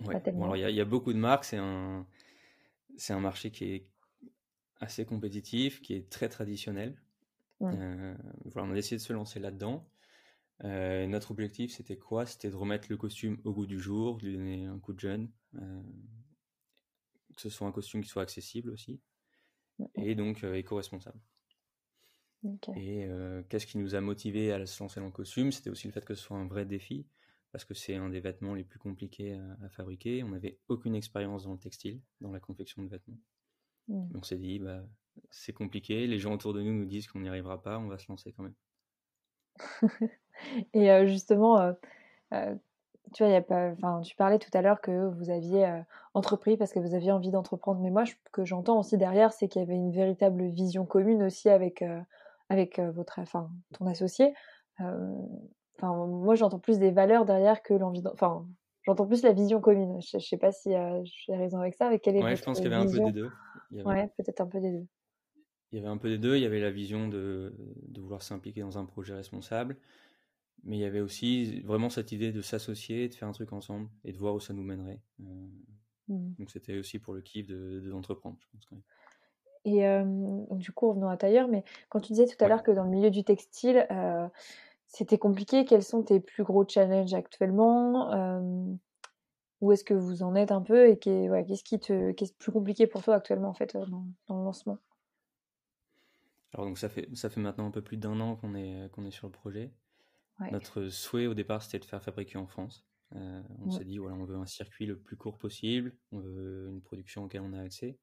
il y, a beaucoup de marques, c'est un, c'est un marché qui est assez compétitif, qui est très traditionnel. Euh, voilà, on a décidé de se lancer là-dedans. Euh, notre objectif, c'était quoi? C'était de remettre le costume au goût du jour, de lui donner un coup de jeune, euh, que ce soit un costume qui soit accessible aussi, et donc éco-responsable. Et qu'est-ce qui nous a motivé à se lancer dans le costume? C'était aussi le fait que ce soit un vrai défi parce que c'est un des vêtements les plus compliqués à, fabriquer. On n'avait aucune expérience dans le textile, dans la confection de vêtements. Mmh. on s'est dit, bah, c'est compliqué, les gens autour de nous nous disent qu'on n'y arrivera pas, on va se lancer quand même. Et euh, justement, euh, euh, tu vois, y a pas, tu parlais tout à l'heure que vous aviez entrepris parce que vous aviez envie d'entreprendre. Mais moi, ce que j'entends aussi derrière, c'est qu'il y avait une véritable vision commune aussi avec, avec votre, enfin, ton associé. Enfin, moi, j'entends plus des valeurs derrière que l'envie. Enfin, j'entends plus la vision commune. Je, ne sais pas si j'ai raison avec ça. Avec quelle est ouais, je pense qu'il y avait un peu des deux. Ouais, peut-être un peu des deux. Il y avait un peu des deux. Il y avait la vision de, de vouloir s'impliquer dans un projet responsable, mais il y avait aussi vraiment cette idée de s'associer, de faire un truc ensemble et de voir où ça nous mènerait. Euh, mmh. Donc c'était aussi pour le kiff de d'entreprendre, je pense quand même. Et euh, du coup, revenons à tailleur, mais quand tu disais tout à l'heure que dans le milieu du textile, c'était compliqué. Quels sont tes plus gros challenges actuellement Où est-ce que vous en êtes un peu et qu'est-ce qui te, quest plus compliqué pour toi actuellement en fait euh, dans, le lancement? Alors donc ça fait ça fait maintenant un peu plus d'un an qu'on est qu'on est sur le projet. Notre souhait au départ c'était de faire fabriquer en France. Euh, on s'est dit voilà on veut un circuit le plus court possible, on veut une production auquel on a accès.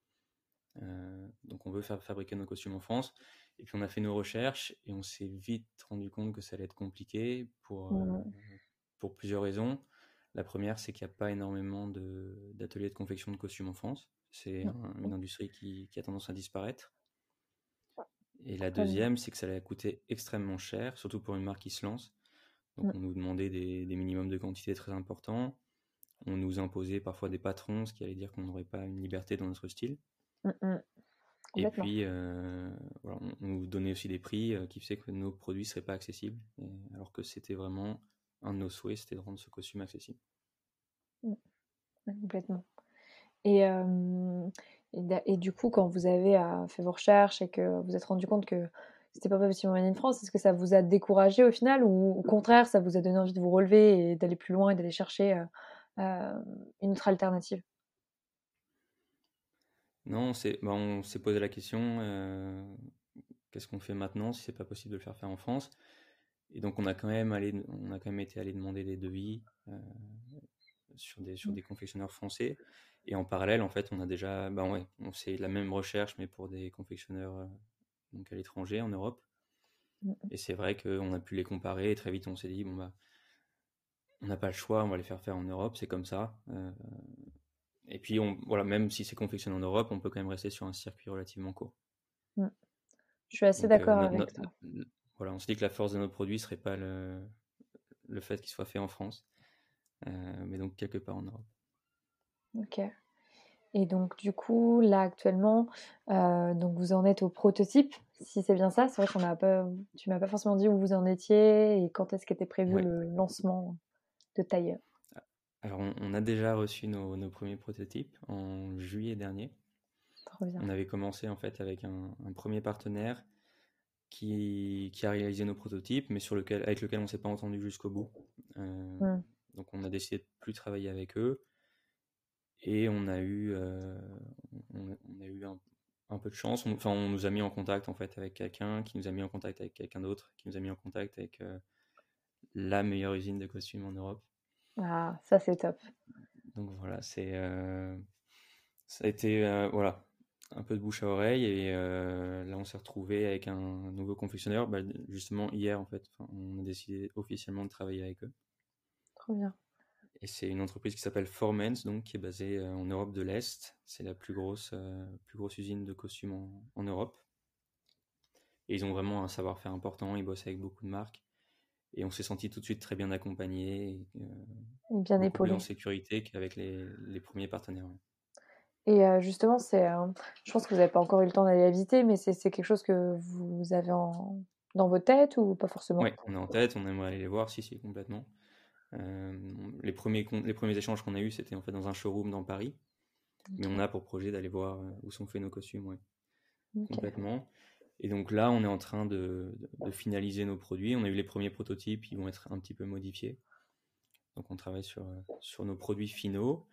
Euh, donc on veut faire fabriquer nos costumes en France. Et puis on a fait nos recherches et on s'est vite rendu compte que ça allait être compliqué pour, euh, pour plusieurs raisons. La première, c'est qu'il n'y a pas énormément d'ateliers de, confection de costumes en France. C'est une industrie qui, qui, a tendance à disparaître. Et la deuxième, c'est que ça allait coûter extrêmement cher, surtout pour une marque qui se lance. Donc on nous demandait des, des minimums de quantité très importants. On nous imposait parfois des patrons, ce qui allait dire qu'on n'aurait pas une liberté dans notre style. Et puis, euh, on nous donnait aussi des prix euh, qui faisaient que nos produits ne seraient pas accessibles, alors que c'était vraiment un de nos souhaits, c'était de rendre ce costume accessible. Mmh. Complètement. Et, et, du coup, quand vous avez euh, fait vos recherches et que vous êtes rendu compte que c'était pas possible en France, est-ce que ça vous a découragé au final ou au contraire, ça vous a donné envie de vous relever et d'aller plus loin et d'aller chercher une autre alternative? Non, bah, on s'est posé la question, euh, qu'est-ce qu'on fait maintenant si c'est pas possible de le faire faire en France? Et donc on a quand même allé, on a quand même été allé demander des devis euh, sur des sur mmh. des confectionneurs français. Et en parallèle, en fait, on a déjà, bah ouais, on fait la même recherche mais pour des confectionneurs euh, donc à l'étranger, en Europe. Mmh. Et c'est vrai qu'on a pu les comparer et très vite on s'est dit bon bah on n'a pas le choix, on va les faire faire en Europe, c'est comme ça. Et puis, on, voilà, même si c'est confectionné en Europe, on peut quand même rester sur un circuit relativement court. Mm. Je suis assez euh, d'accord avec toi. Voilà, on se dit que la force de nos produits serait pas le, le fait qu'ils soient faits en France, euh, mais donc quelque part en Europe. Ok. Et donc, du coup, là actuellement, euh, donc vous en êtes au prototype, si c'est bien ça. C'est vrai qu'on a pas, tu m'as pas forcément dit où vous en étiez et quand est-ce qu'était prévu le lancement de Tailleur. Alors, on, a déjà reçu nos, premiers prototypes en juillet dernier. On avait commencé en fait avec un, premier partenaire qui, a réalisé nos prototypes, mais sur lequel, avec lequel on ne s'est pas entendu jusqu'au bout. Euh, donc, on a décidé de plus travailler avec eux. Et on a eu, euh, on, a eu un, peu de chance. enfin, on nous a mis en contact en fait avec quelqu'un, qui nous a mis en contact avec quelqu'un d'autre, qui nous a mis en contact avec euh, la meilleure usine de costumes en Europe. Ah, ça c'est top. Donc voilà, c'est ça a été voilà un peu de bouche à oreille et là on s'est retrouvé avec un nouveau confectionneur. Bah, justement hier en fait, on a décidé officiellement de travailler avec eux. Trop bien. Et c'est une entreprise qui s'appelle Formens, donc qui est basée en Europe de l'Est. C'est la plus grosse, plus grosse usine de costumes en, Europe. Et ils ont vraiment un savoir-faire important. Ils bossent avec beaucoup de marques. Et on s'est senti tout de suite très bien accompagné, bien épaulé, en sécurité qu'avec les, les, premiers partenaires. Et justement, c'est, je pense que vous n'avez pas encore eu le temps d'aller la visiter, mais c'est, quelque chose que vous avez en, dans vos têtes ou pas forcément? Oui, on est en tête, on aimerait aller les voir, si, si, complètement. Les, premiers, les premiers échanges qu'on a eus, c'était en fait dans un showroom dans Paris. Mais on a pour projet d'aller voir où sont faits nos costumes, ouais. Complètement. Et donc là, on est en train de, de, finaliser nos produits. On a eu les premiers prototypes, ils vont être un petit peu modifiés. Donc on travaille sur, sur nos produits finaux.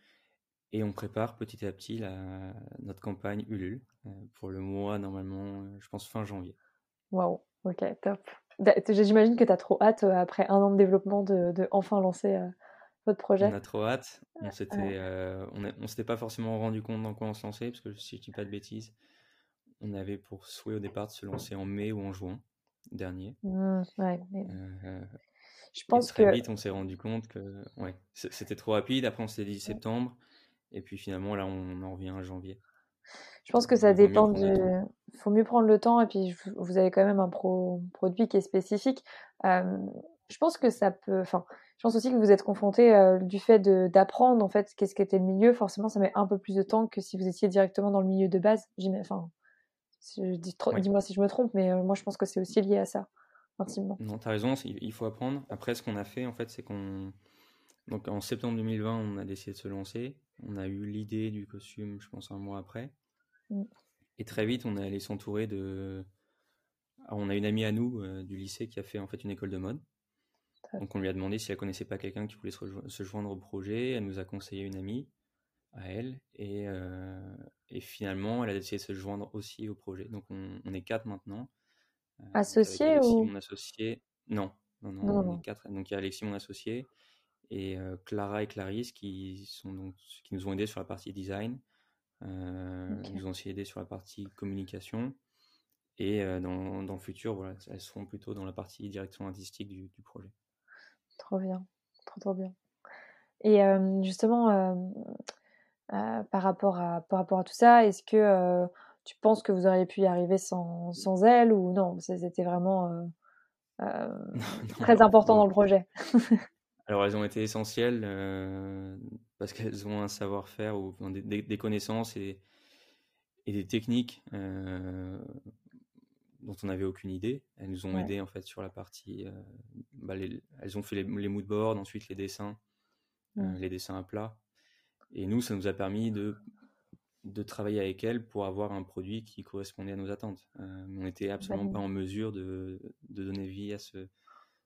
Et on prépare petit à petit la, notre campagne Ulule euh, pour le mois, normalement, euh, je pense fin janvier. Waouh, ok, top. J'imagine que tu as trop hâte, euh, après un an de développement, de, de enfin lancer votre projet. On a trop hâte. On s'était, on, s'était pas forcément rendu compte dans quoi on se lançait, parce que si je dis pas de bêtises, on avait pour souhait au départ de se lancer en mai ou en juin dernier. Mmh, ouais, je pense et très vite, on s'est rendu compte que ouais, c'était trop rapide. Après, on s'est dit septembre. Et puis finalement, là, on en revient à janvier. Je pense que ça dépend du. Il faut mieux prendre le temps et puis vous avez quand même un produit qui est spécifique. je pense que ça peut. Enfin, je pense aussi que vous êtes confronté du fait d'apprendre en fait qu'est-ce qu'était le milieu. Forcément, ça met un peu plus de temps que si vous étiez directement dans le milieu de base. Enfin, dis-moi si je me trompe, mais moi je pense que c'est aussi lié à ça, intimement. Non, tu as raison, il faut apprendre. Après, ce qu'on a fait en fait, c'est qu'on donc en septembre 2020, on a décidé de se lancer. On a eu l'idée du costume, je pense, un mois après. Mm. Et très vite, on est allé s'entourer de. on a une amie à nous euh, du lycée qui a fait en fait une école de mode. Donc on lui a demandé si elle connaissait pas quelqu'un qui voulait se, joindre au projet. Elle nous a conseillé une amie à elle. Et, euh, et, finalement, elle a décidé de se joindre aussi au projet. Donc on, est quatre maintenant. Euh, associé ou mon associé Non, non, non, on est quatre. Donc il y a Alexis, mon associé, et Clara et Clarisse qui, sont donc, qui nous ont aidés sur la partie design, euh, nous ont aussi aidés sur la partie communication. Et dans, dans, le futur, voilà, elles seront plutôt dans la partie direction artistique du, du projet. Trop bien, trop trop bien. Et justement, par, rapport à, par rapport à tout ça, est-ce que tu penses que vous auriez pu y arriver sans, sans elle ou non? C'était vraiment très important dans le projet. Alors, elles ont été essentielles euh, parce qu'elles ont un savoir-faire ou des, connaissances et, et, des techniques euh, dont on n'avait aucune idée. Elles nous ont aidé en fait sur la partie. Euh, bah, elles ont fait les, les moodboards, ensuite les dessins, les dessins à plat. Et nous, ça nous a permis de, de travailler avec elles pour avoir un produit qui correspondait à nos attentes. on n'était absolument pas en mesure de, de, donner vie à ce,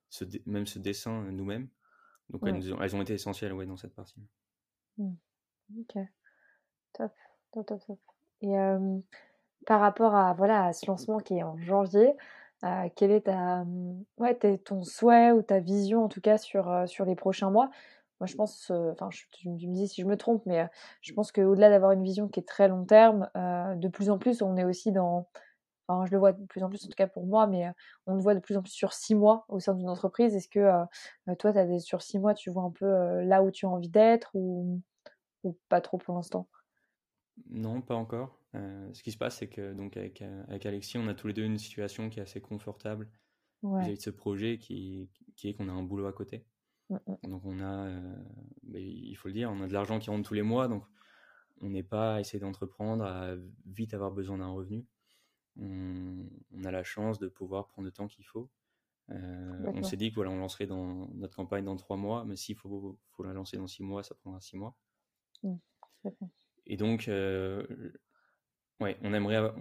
ce même ce dessin nous-mêmes. Donc elles, ont, été essentielles ouais, dans cette partie. Mmh. Ok, top, top, top, top. Et par rapport à, voilà, à ce lancement qui est en janvier, euh, quel est ta, ouais, ton souhait ou ta vision en tout cas sur, sur les prochains mois? Moi je pense, enfin tu, me dis si je me trompe, mais je pense qu'au-delà d'avoir une vision qui est très long terme, de plus en plus on est aussi dans je le vois de plus en plus, en tout cas pour moi, mais on le voit de plus en plus sur six mois au sein d'une entreprise. Est-ce que toi, as des, sur six mois, tu vois un peu là où tu as envie d'être ou, ou, pas trop pour l'instant? Non, pas encore. ce qui se passe, c'est que donc avec, avec, Alexis, on a tous les deux une situation qui est assez confortable vis-à-vis de ce projet qui, qui est qu'on a un boulot à côté. Mmh, mmh. Donc on a, il faut le dire, on a de l'argent qui rentre tous les mois, donc on n'est pas à essayer d'entreprendre, à vite avoir besoin d'un revenu on, a la chance de pouvoir prendre le temps qu'il faut. Euh, on s'est dit que voilà, on lancerait dans notre campagne dans trois mois, mais s'il faut, faut la lancer dans six mois, ça prendra six mois. Mmh, et donc, euh, ouais, on aimerait,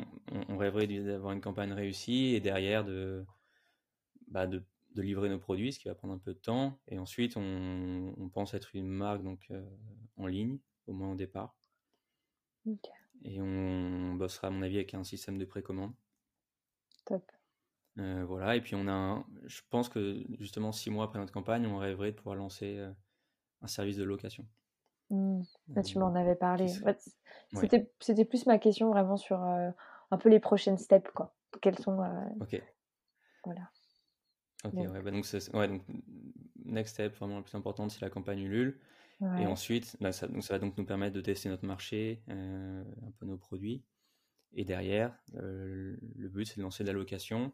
on, rêverait d'avoir une campagne réussie et derrière de, bah de, livrer nos produits, ce qui va prendre un peu de temps. Et ensuite, on, pense être une marque donc euh, en ligne, au moins au départ. Et on bossera, à mon avis, avec un système de précommande. Top. Euh, voilà, et puis on a, je pense que justement six mois après notre campagne, on rêverait de pouvoir lancer euh, un service de location. Mmh. tu m'en avais parlé. c'était plus ma question vraiment sur un peu les prochaines steps. Quoi. Quels sont. ok. Voilà. Ok, Ouais, bah donc, ouais, donc, next step, vraiment la plus importante, c'est la campagne Ulule. Et ensuite, bah, ça, donc, ça va donc nous permettre de tester notre marché, un peu nos produits. Et derrière, le but, c'est de lancer de la location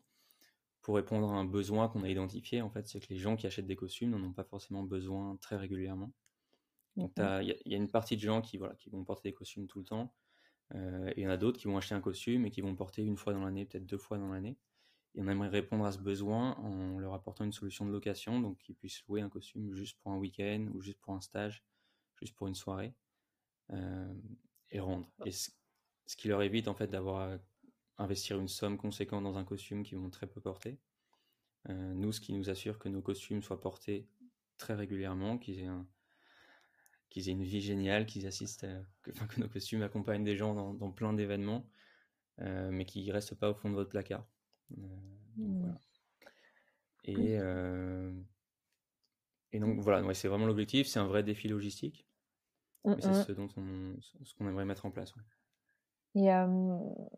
pour répondre à un besoin qu'on a identifié. En fait, c'est que les gens qui achètent des costumes n'en ont pas forcément besoin très régulièrement. Donc, il y, a une partie de gens qui, voilà, qui vont porter des costumes tout le temps. et il y en a d'autres qui vont acheter un costume et qui vont porter une fois dans l'année, peut-être deux fois dans l'année. Et on aimerait répondre à ce besoin en leur apportant une solution de location, donc qu'ils puissent louer un costume juste pour un week-end ou juste pour un stage, juste pour une soirée, euh, et rendre. Et ce, qui leur évite en fait d'avoir à investir une somme conséquente dans un costume qu'ils vont très peu porter. Euh, nous, ce qui nous assure que nos costumes soient portés très régulièrement, qu'ils aient, une vie géniale, qu'ils assistent, que, enfin, que nos costumes accompagnent des gens dans, plein d'événements, euh, mais qu'ils ne restent pas au fond de votre placard. Mmh. Et, et donc voilà, ouais, c'est vraiment l'objectif, c'est un vrai défi logistique. Mmh, c'est mmh. ce dont on, ce qu'on aimerait mettre en place. Et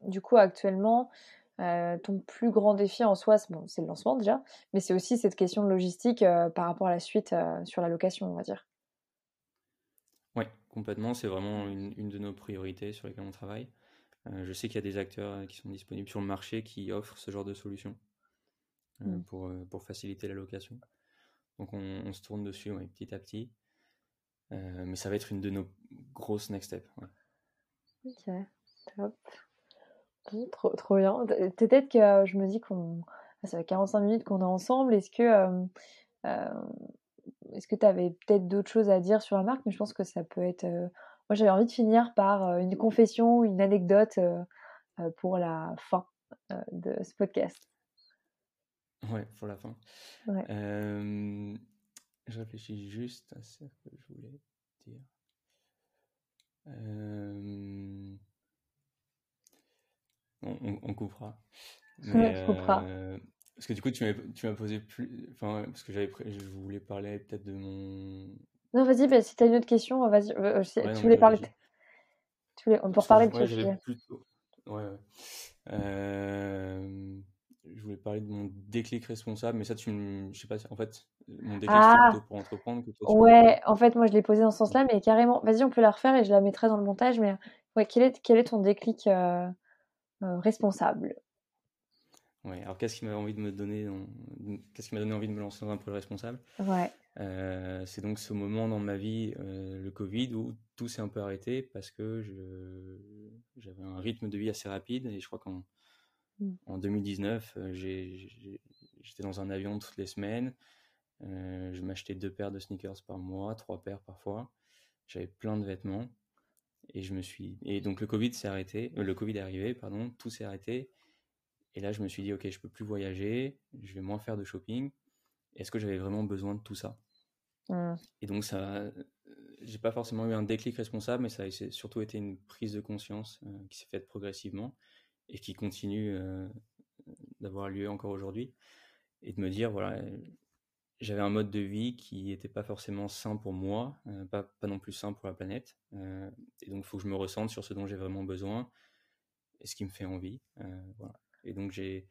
du coup, actuellement, ton plus grand défi en soi, c'est, bon, le lancement déjà, mais c'est aussi cette question de logistique par rapport à la suite sur la location, on va dire. Oui, complètement. C'est vraiment une, une, de nos priorités sur lesquelles on travaille. Euh, je sais qu'il y a des acteurs euh, qui sont disponibles sur le marché qui offrent ce genre de solution euh, mmh. pour, pour faciliter la location. Donc on, se tourne dessus petit à petit. mais ça va être une de nos grosses next steps. Ok, top. trop, trop bien. Peut-être que je me dis qu'on. Ah, ça fait 45 minutes qu'on est ensemble. Est-ce que. Est-ce que tu avais peut-être d'autres choses à dire sur la marque? Mais je pense que ça peut être moi, j'avais envie de finir par euh, une confession, une anecdote euh, euh, pour la fin de ce podcast. Ouais, pour la fin. je réfléchis juste à ce que je voulais dire. On, on, coupera. Mais, coupera. parce que du coup, tu m'as posé plus. Enfin, parce que j'avais, je voulais parler peut-être de mon non, vas-y, bah, si tu as une autre question, vas-y. Euh, euh, tu voulais parler. Tu voulais... On peut reparler de ouais, plutôt... Ouais, ouais. Euh... Je voulais parler de mon déclic responsable, mais ça, tu me. Je sais pas, en fait, mon déclic, ah. plutôt pour entreprendre que toi. Ouais, en fait, moi, je l'ai posé dans ce sens-là, mais carrément. Vas-y, on peut la refaire et je la mettrai dans le montage, mais ouais, quel est, quel est ton déclic euh, responsable? Ouais, alors qu'est-ce qui m'a envie de me donner, qu'est-ce qui m'a donné envie de me lancer dans un projet responsable? Ouais. Euh, c'est donc ce moment dans ma vie, euh, le Covid, où tout s'est un peu arrêté parce que j'avais un rythme de vie assez rapide et je crois qu'en mmh. en 2019, euh, j'étais dans un avion toutes les semaines. je m'achetais deux paires de sneakers par mois, trois paires parfois. J'avais plein de vêtements et je me suis et donc le Covid s'est arrêté, le Covid est arrivé, pardon, tout s'est arrêté et là, je me suis dit, ok, je peux plus voyager, je vais moins faire de shopping. Est-ce que j'avais vraiment besoin de tout ça? Mmh. Et donc, ça, j'ai pas forcément eu un déclic responsable, mais ça a surtout été une prise de conscience euh, qui s'est faite progressivement et qui continue euh, d'avoir lieu encore aujourd'hui. Et de me dire, voilà, j'avais un mode de vie qui n'était pas forcément sain pour moi, euh, pas, pas, non plus sain pour la planète. et donc, il faut que je me ressente sur ce dont j'ai vraiment besoin et ce qui me fait envie. voilà. Et donc, j'ai.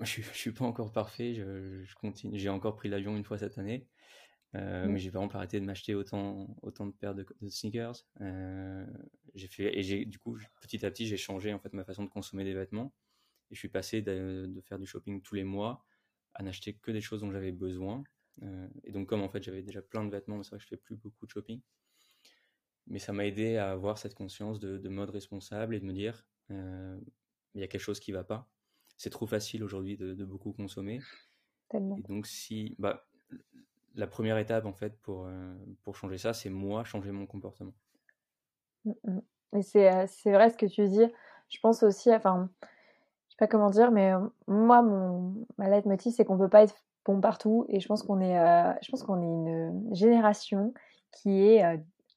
Je, je suis pas encore parfait, je, continue. J'ai encore pris l'avion une fois cette année, euh, mmh. mais j'ai vraiment pas arrêté de m'acheter autant, autant de paires de, sneakers. Euh, j'ai fait et j'ai du coup petit à petit j'ai changé en fait ma façon de consommer des vêtements et je suis passé de, faire du shopping tous les mois à n'acheter que des choses dont j'avais besoin. Euh, et donc comme en fait j'avais déjà plein de vêtements, c'est vrai que je fais plus beaucoup de shopping, mais ça m'a aidé à avoir cette conscience de, de, mode responsable et de me dire il y a quelque chose qui va pas. C'est trop facile aujourd'hui de, beaucoup consommer. Tellement. Et donc, si, bah, la première étape, en fait, pour, euh, pour changer ça, c'est moi changer mon comportement. Mm, mm. Et c'est, euh, c'est vrai ce que tu dis. Je pense aussi, enfin, je sais pas comment dire, mais euh, moi, mon, ma leitmotiv, c'est qu'on peut pas être bon partout. Et je pense qu'on est, je pense qu'on est une génération qui est,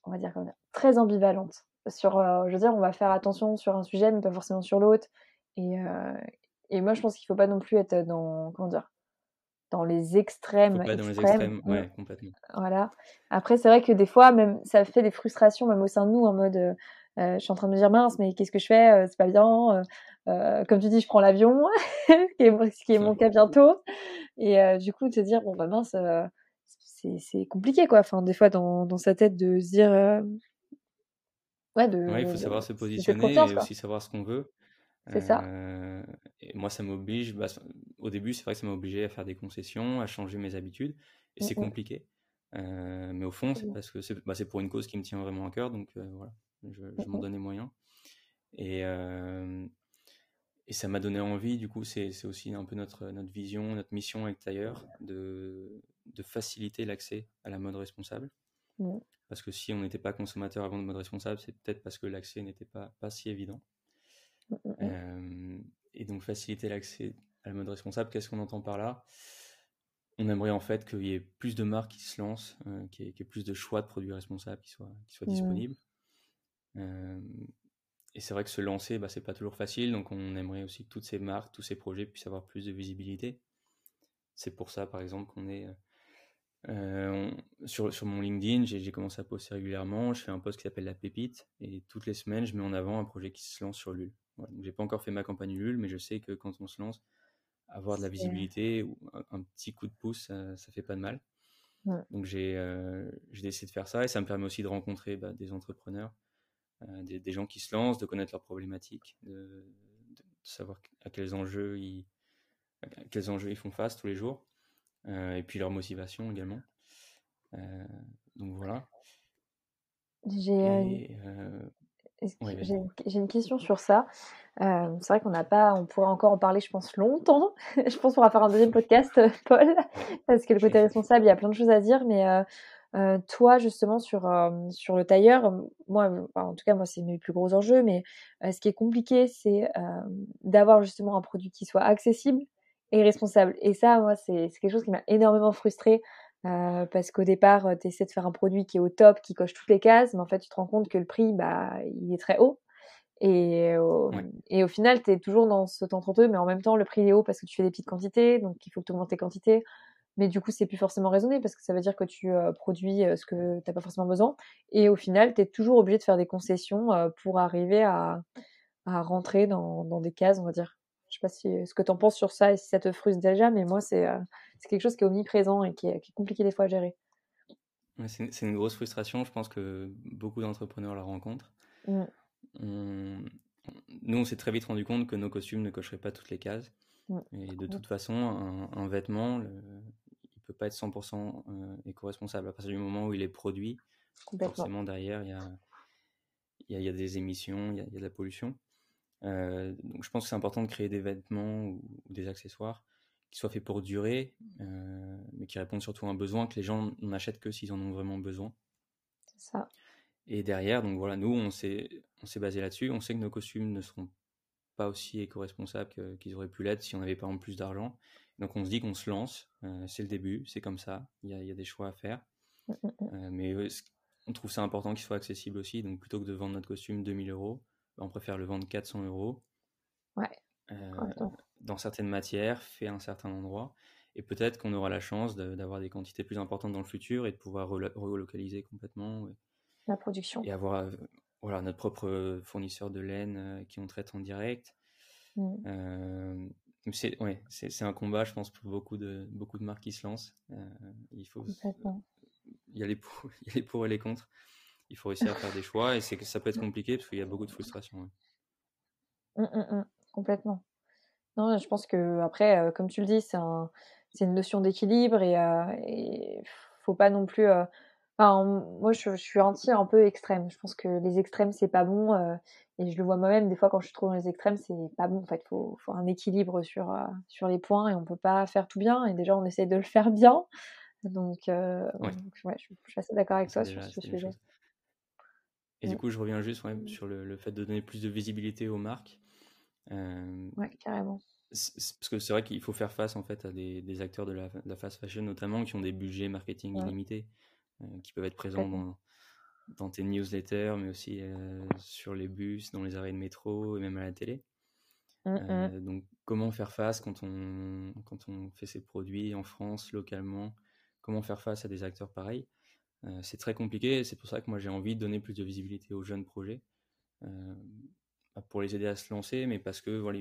on va dire, très ambivalente sur, je veux dire, on va faire attention sur un sujet, mais pas forcément sur l'autre. Et, et moi, je pense qu'il faut pas non plus être dans, comment dire, dans les extrêmes. Faut pas dans les extrêmes, ouais, complètement. Voilà. Après, c'est vrai que des fois, même, ça fait des frustrations, même au sein de nous, en mode, euh, je suis en train de me dire, mince, mais qu'est-ce que je fais C'est pas bien. comme tu dis, je prends l'avion, ce qui est mon cas bientôt. Et du coup, de se dire, bon, bah mince, c'est compliqué, quoi. Enfin, des fois, dans, dans sa tête, de se dire. ouais, de, il faut savoir se positionner et aussi savoir ce qu'on veut. C'est ça. et moi, ça m'oblige. Bah, au début, c'est vrai que ça m'a obligé à faire des concessions, à changer mes habitudes. Et c'est mmh compliqué. mais au fond, c'est parce que c'est bah, pour une cause qui me tient vraiment à cœur. Donc voilà, je, je m'en mmh donne les moyens. Et, et ça m'a donné envie, du coup, c'est aussi un peu notre, notre vision, notre mission avec Tailleur, de, de faciliter l'accès à la mode responsable. Mmh. Parce que si on n'était pas consommateur avant de mode responsable, c'est peut-être parce que l'accès n'était pas, pas si évident. Mmh, mmh, euh, et donc faciliter l'accès à la mode responsable, qu'est-ce qu'on entend par là? On aimerait en fait qu'il y ait plus de marques qui se lancent, euh, qu'il y, ait plus de choix de produits responsables qui soient, qui soient disponibles. Euh, et c'est vrai que se lancer, bah, c'est pas toujours facile, donc on aimerait aussi que toutes ces marques, tous ces projets puissent avoir plus de visibilité. C'est pour ça, par exemple, qu'on est euh, sur, sur mon LinkedIn, j'ai commencé à poster régulièrement. Je fais un post qui s'appelle La Pépite, et toutes les semaines, je mets en avant un projet qui se lance sur LUL. Voilà, j'ai pas encore fait ma campagne LUL, mais je sais que quand on se lance, avoir de la visibilité ou un, petit coup de pouce, ça, ça fait pas de mal. Donc j'ai euh, décidé de faire ça, et ça me permet aussi de rencontrer bah, des entrepreneurs euh, des, gens qui se lancent, de connaître leurs problématiques, de, savoir à quels enjeux ils, quels enjeux ils font face tous les jours, euh, et puis leur motivation également. Donc voilà. J'ai une question sur ça? c'est vrai qu'on n'a pas, on pourrait encore en parler, je pense, longtemps. je pense qu'on va faire un deuxième podcast, Paul, parce que le côté responsable, il y a plein de choses à dire, mais euh, toi, justement, sur, euh, sur le tailleur, moi, en tout cas, moi, c'est mes plus gros enjeux, mais euh, ce qui est compliqué, c'est d'avoir justement un produit qui soit accessible et responsable. Et ça, moi, c'est quelque chose qui m'a énormément frustrée. Parce qu'au départ, tu essaies de faire un produit qui est au top, qui coche toutes les cases, mais en fait, tu te rends compte que le prix, bah, il est très haut. Et au, et au final, tu es toujours dans ce temps entre deux, mais en même temps, le prix est haut parce que tu fais des petites quantités, donc il faut que tu augmentes tes quantités. Mais du coup c'est plus forcément raisonné parce que ça veut dire que tu euh, produis euh, ce que tu n'as pas forcément besoin. Et au final tu es toujours obligé de faire des concessions euh, pour arriver à, à rentrer dans, dans, des cases on va dire je sais pas si ce que tu en penses sur ça et si ça te frustre déjà mais moi c'est c'est quelque chose qui est omniprésent et qui est, qui est compliqué des fois à gérer c'est une grosse frustration je pense que beaucoup d'entrepreneurs la rencontrent mmh. nous on s'est très vite rendu compte que nos costumes ne cocheraient pas toutes les cases mmh. et de toute façon, un, un vêtement, le, peut pas être 100% euh, éco-responsable. À partir du moment où il est produit, forcément derrière, il y a, y, y a, des émissions, il y a, y a, de la pollution. Euh, donc je pense que c'est important de créer des vêtements ou, des accessoires qui soient faits pour durer, euh, mais qui répondent surtout à un besoin que les gens n'achètent que s'ils en ont vraiment besoin. C'est ça. Et derrière, donc voilà, nous, on s'est basé là-dessus. On sait que nos costumes ne seront pas aussi éco-responsables qu'ils auraient pu l'être si on n'avait pas en plus d'argent. Donc on se dit qu'on se lance, euh, c'est le début, c'est comme ça, il y, a, des choix à faire. Mmh, mmh. Euh, mais on trouve ça important qu'il soit accessible aussi, donc plutôt que de vendre notre costume 2000 euros, on préfère le vendre 400 euros. Ouais. Euh, dans certaines matières, fait à un certain endroit. Et peut-être qu'on aura la chance d'avoir des quantités plus importantes dans le futur et de pouvoir relocaliser complètement. La production. Et avoir voilà, notre propre fournisseur de laine qui on traite en direct. C'est ouais, c'est un combat, je pense, pour beaucoup de, beaucoup de marques qui se lancent. Euh, il, faut, y a les pour, il y a les pour et les contre. Il faut réussir à faire des choix et c'est que ça peut être compliqué parce qu'il y a beaucoup de frustration. Mmh, mmh, mmh. complètement. Non, je pense que après, euh, comme tu le dis, c'est un, une notion d'équilibre et, il euh, faut pas non plus. Enfin, moi, je, je, suis anti un peu extrême. Je pense que les extrêmes, c'est pas bon. Et je le vois moi-même, des fois, quand je suis trop dans les extrêmes, c'est pas bon. En fait, il faut, faut, un équilibre sur, euh, sur les points et on peut pas faire tout bien. Et déjà, on essaye de le faire bien. Donc, euh, ouais. je, suis assez d'accord avec toi sur ce sujet. Et du coup, je reviens juste sur le, le, fait de donner plus de visibilité aux marques. Euh, ouais, carrément. Parce que c'est vrai qu'il faut faire face en fait à des, des acteurs de la, de la, fast fashion notamment qui ont des budgets marketing illimités, qui peuvent être présents dans, dans tes newsletters, mais aussi euh, sur les bus, dans les arrêts de métro et même à la télé. Mmh donc, comment faire face quand on, quand on fait ses produits en France, localement? Comment faire face à des acteurs pareils? C'est très compliqué. C'est pour ça que moi, j'ai envie de donner plus de visibilité aux jeunes projets pour les aider à se lancer, mais parce que voilà,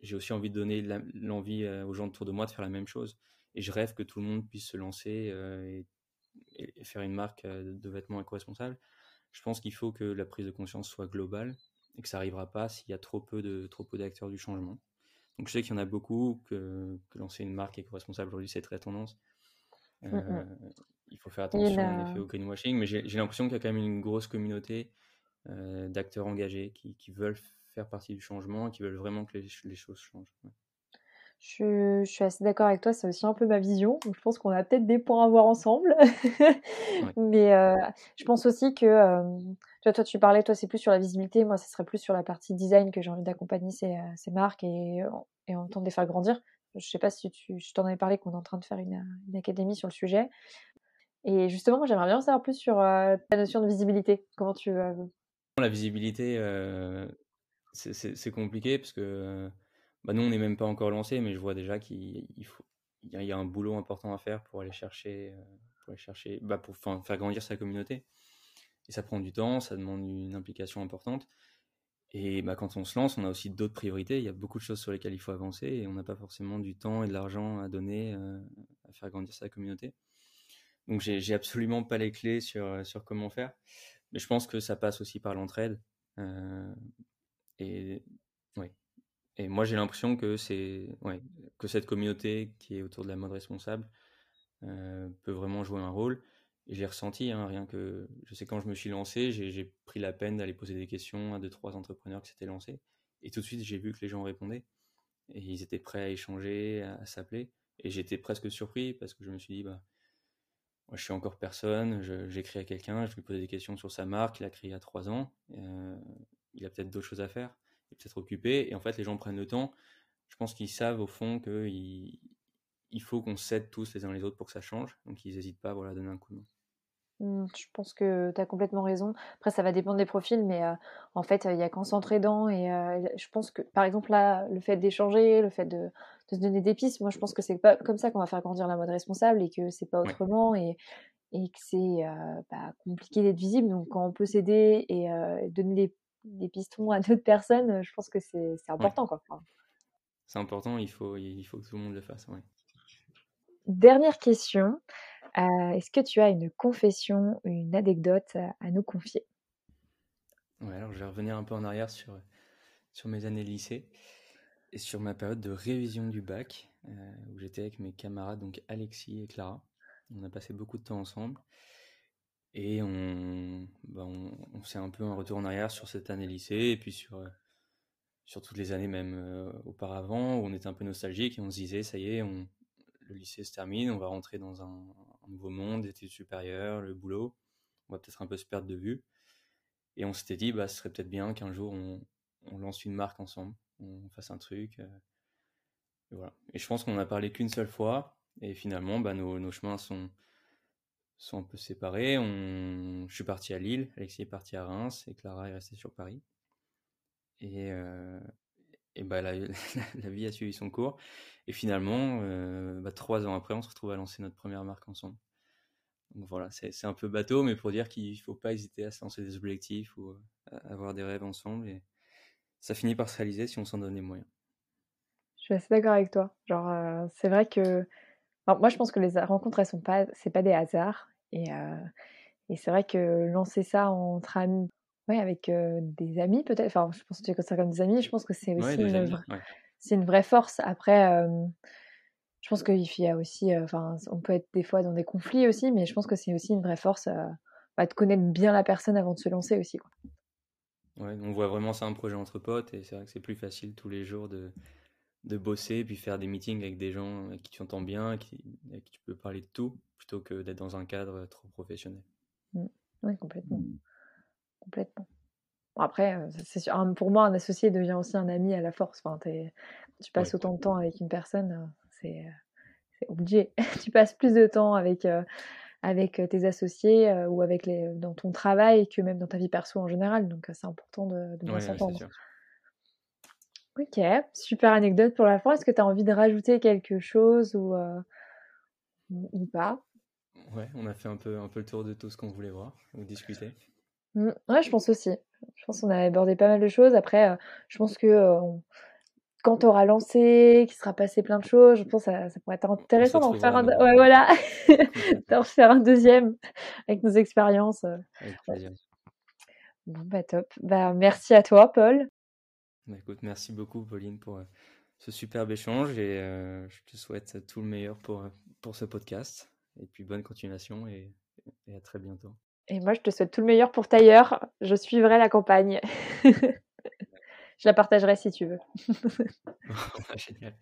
j'ai aussi envie de donner l'envie aux gens autour de moi de faire la même chose. Et je rêve que tout le monde puisse se lancer et, faire une marque de vêtements éco-responsables. Je pense qu'il faut que la prise de conscience soit globale et que ça n'arrivera pas s'il y a trop peu de trop peu d'acteurs du changement. Donc je sais qu'il y en a beaucoup que, que lancer une marque éco-responsable aujourd'hui c'est très tendance. Mmh, mmh. Il faut faire attention en effet au greenwashing, mais j'ai l'impression qu'il y a quand même une grosse communauté euh, d'acteurs engagés qui, qui, veulent faire partie du changement et qui veulent vraiment que les, les choses changent. Je, je, suis assez d'accord avec toi, c'est aussi un peu ma vision. Donc je pense qu'on a peut-être des points à voir ensemble. Mais euh, je pense aussi que, euh, toi, toi, tu parlais, toi, c'est plus sur la visibilité. Moi, ce serait plus sur la partie design que j'ai envie d'accompagner ces, ces, marques et, et en même temps de les faire grandir. Je sais pas si tu, je t'en avais parlé qu'on est en train de faire une, une, académie sur le sujet. Et justement, j'aimerais bien savoir plus sur ta notion de visibilité. Comment tu, la visibilité, euh, c'est compliqué parce que bah, nous, on n'est même pas encore lancé, mais je vois déjà qu'il y, a un boulot important à faire pour aller chercher, euh, pour, aller chercher, bah, pour faire grandir sa communauté. Et ça prend du temps, ça demande une implication importante. Et bah, quand on se lance, on a aussi d'autres priorités. Il y a beaucoup de choses sur lesquelles il faut avancer et on n'a pas forcément du temps et de l'argent à donner euh, à faire grandir sa communauté. Donc, j'ai absolument pas les clés sur, sur comment faire. Mais je pense que ça passe aussi par l'entraide. Euh, et, ouais. et moi, j'ai l'impression que, que cette communauté qui est autour de la mode responsable euh, peut vraiment jouer un rôle. Et j'ai ressenti, hein, rien que. Je sais, quand je me suis lancé, j'ai, pris la peine d'aller poser des questions à deux, trois entrepreneurs qui s'étaient lancés. Et tout de suite, j'ai vu que les gens répondaient. Et ils étaient prêts à échanger, à, s'appeler. Et j'étais presque surpris parce que je me suis dit, bah, moi, je suis encore personne, j'écris à quelqu'un, je lui pose des questions sur sa marque, il a créé il y a trois ans, euh, il a peut-être d'autres choses à faire, il est peut-être occupé, et en fait, les gens prennent le temps. Je pense qu'ils savent au fond qu'il il faut qu'on s'aide tous les uns les autres pour que ça change, donc ils n'hésitent pas voilà, à donner un coup de main. Mmh, je pense que tu as complètement raison. Après, ça va dépendre des profils, mais euh, en fait, il n'y a qu'en s'entraidant. Et euh, je pense que, par exemple, là, le fait d'échanger, le fait de, de, se donner des pistes, moi, je pense que c'est pas comme ça qu'on va faire grandir la mode responsable et que c'est pas autrement et, et que c'est euh, bah, compliqué d'être visible. Donc, quand on peut s'aider et donner des, des, pistons à d'autres personnes, je pense que c'est important. quoi. C'est important, il faut, il faut que tout le monde le fasse. Dernière question. Euh, est-ce que tu as une confession, une anecdote à nous confier? Alors je vais revenir un peu en arrière sur, sur mes années lycée et sur ma période de révision du bac, euh, où j'étais avec mes camarades, donc Alexis et Clara. On a passé beaucoup de temps ensemble. Et on, bah on, on fait un peu un retour en arrière sur cette année lycée et puis sur, euh, sur toutes les années même auparavant, où on était un peu nostalgique et on se disait, ça y est, le lycée se termine, on va rentrer dans un, nouveau monde, études supérieures, le boulot, on va peut-être un peu se perdre de vue. Et on s'était dit, bah, ce serait peut-être bien qu'un jour on, lance une marque ensemble, on fasse un truc. Euh, et, voilà. et je pense qu'on a parlé qu'une seule fois, et finalement, bah, nos, chemins sont, sont un peu séparés. Je suis parti à Lille, Alexis est parti à Reims, et Clara est restée sur Paris. Et, euh, et bah, la, vie a suivi son cours. Et finalement, euh, bah, trois ans après, on se retrouve à lancer notre première marque ensemble. Donc voilà, c'est un peu bateau, mais pour dire qu'il ne faut pas hésiter à se lancer des objectifs ou à euh, avoir des rêves ensemble. Et ça finit par se réaliser si on s'en donne les moyens. Je suis assez d'accord avec toi. Genre, euh, c'est vrai que. moi, je pense que les rencontres, elles sont pas, pas des hasards. Et, et c'est vrai que lancer ça entre amis, avec des amis peut-être. Enfin, je pense que tu ça comme des amis. Je pense que c'est aussi une, c'est une vraie force. Après, je pense qu'il y a aussi, enfin, on peut être des fois dans des conflits aussi, mais je pense que c'est aussi une vraie force bah, de connaître bien la personne avant de se lancer aussi. Quoi. Ouais, on voit vraiment ça un projet entre potes et c'est vrai que c'est plus facile tous les jours de, de bosser et puis faire des meetings avec des gens avec qui tu entends bien, qui, avec qui tu peux parler de tout, plutôt que d'être dans un cadre trop professionnel. Mmh. Oui, complètement complètement. après, euh, c'est sûr, pour moi, un associé devient aussi un ami à la force. Enfin, tu passes autant de temps avec une personne, euh, c'est obligé. tu passes plus de temps avec, euh, avec tes associés ou avec les, dans ton travail que même dans ta vie perso en général. Donc, c'est important de, bien s'entendre. Ok, super anecdote pour la fin. Est-ce que tu as envie de rajouter quelque chose ou, euh, ou pas? Ouais, on a fait un peu, un peu le tour de tout ce qu'on voulait voir ou discuter. Mmh, ouais, je pense aussi. Je pense qu'on a abordé pas mal de choses. Après, euh, je pense que euh, quand tu auras lancé, qu'il sera passé plein de choses, je pense que ça, ça pourrait être intéressant d'en faire un, ouais, voilà. faire un deuxième avec nos expériences. Avec plaisir. Bon, bah top. Bah, merci à toi, Paul. Bah, écoute, merci beaucoup, Pauline, pour ce superbe échange et je te souhaite tout le meilleur pour, pour ce podcast. Et puis bonne continuation et, et à très bientôt. Et moi, je te souhaite tout le meilleur pour Tailleur. Je suivrai la campagne. je la partagerai si tu veux. Génial.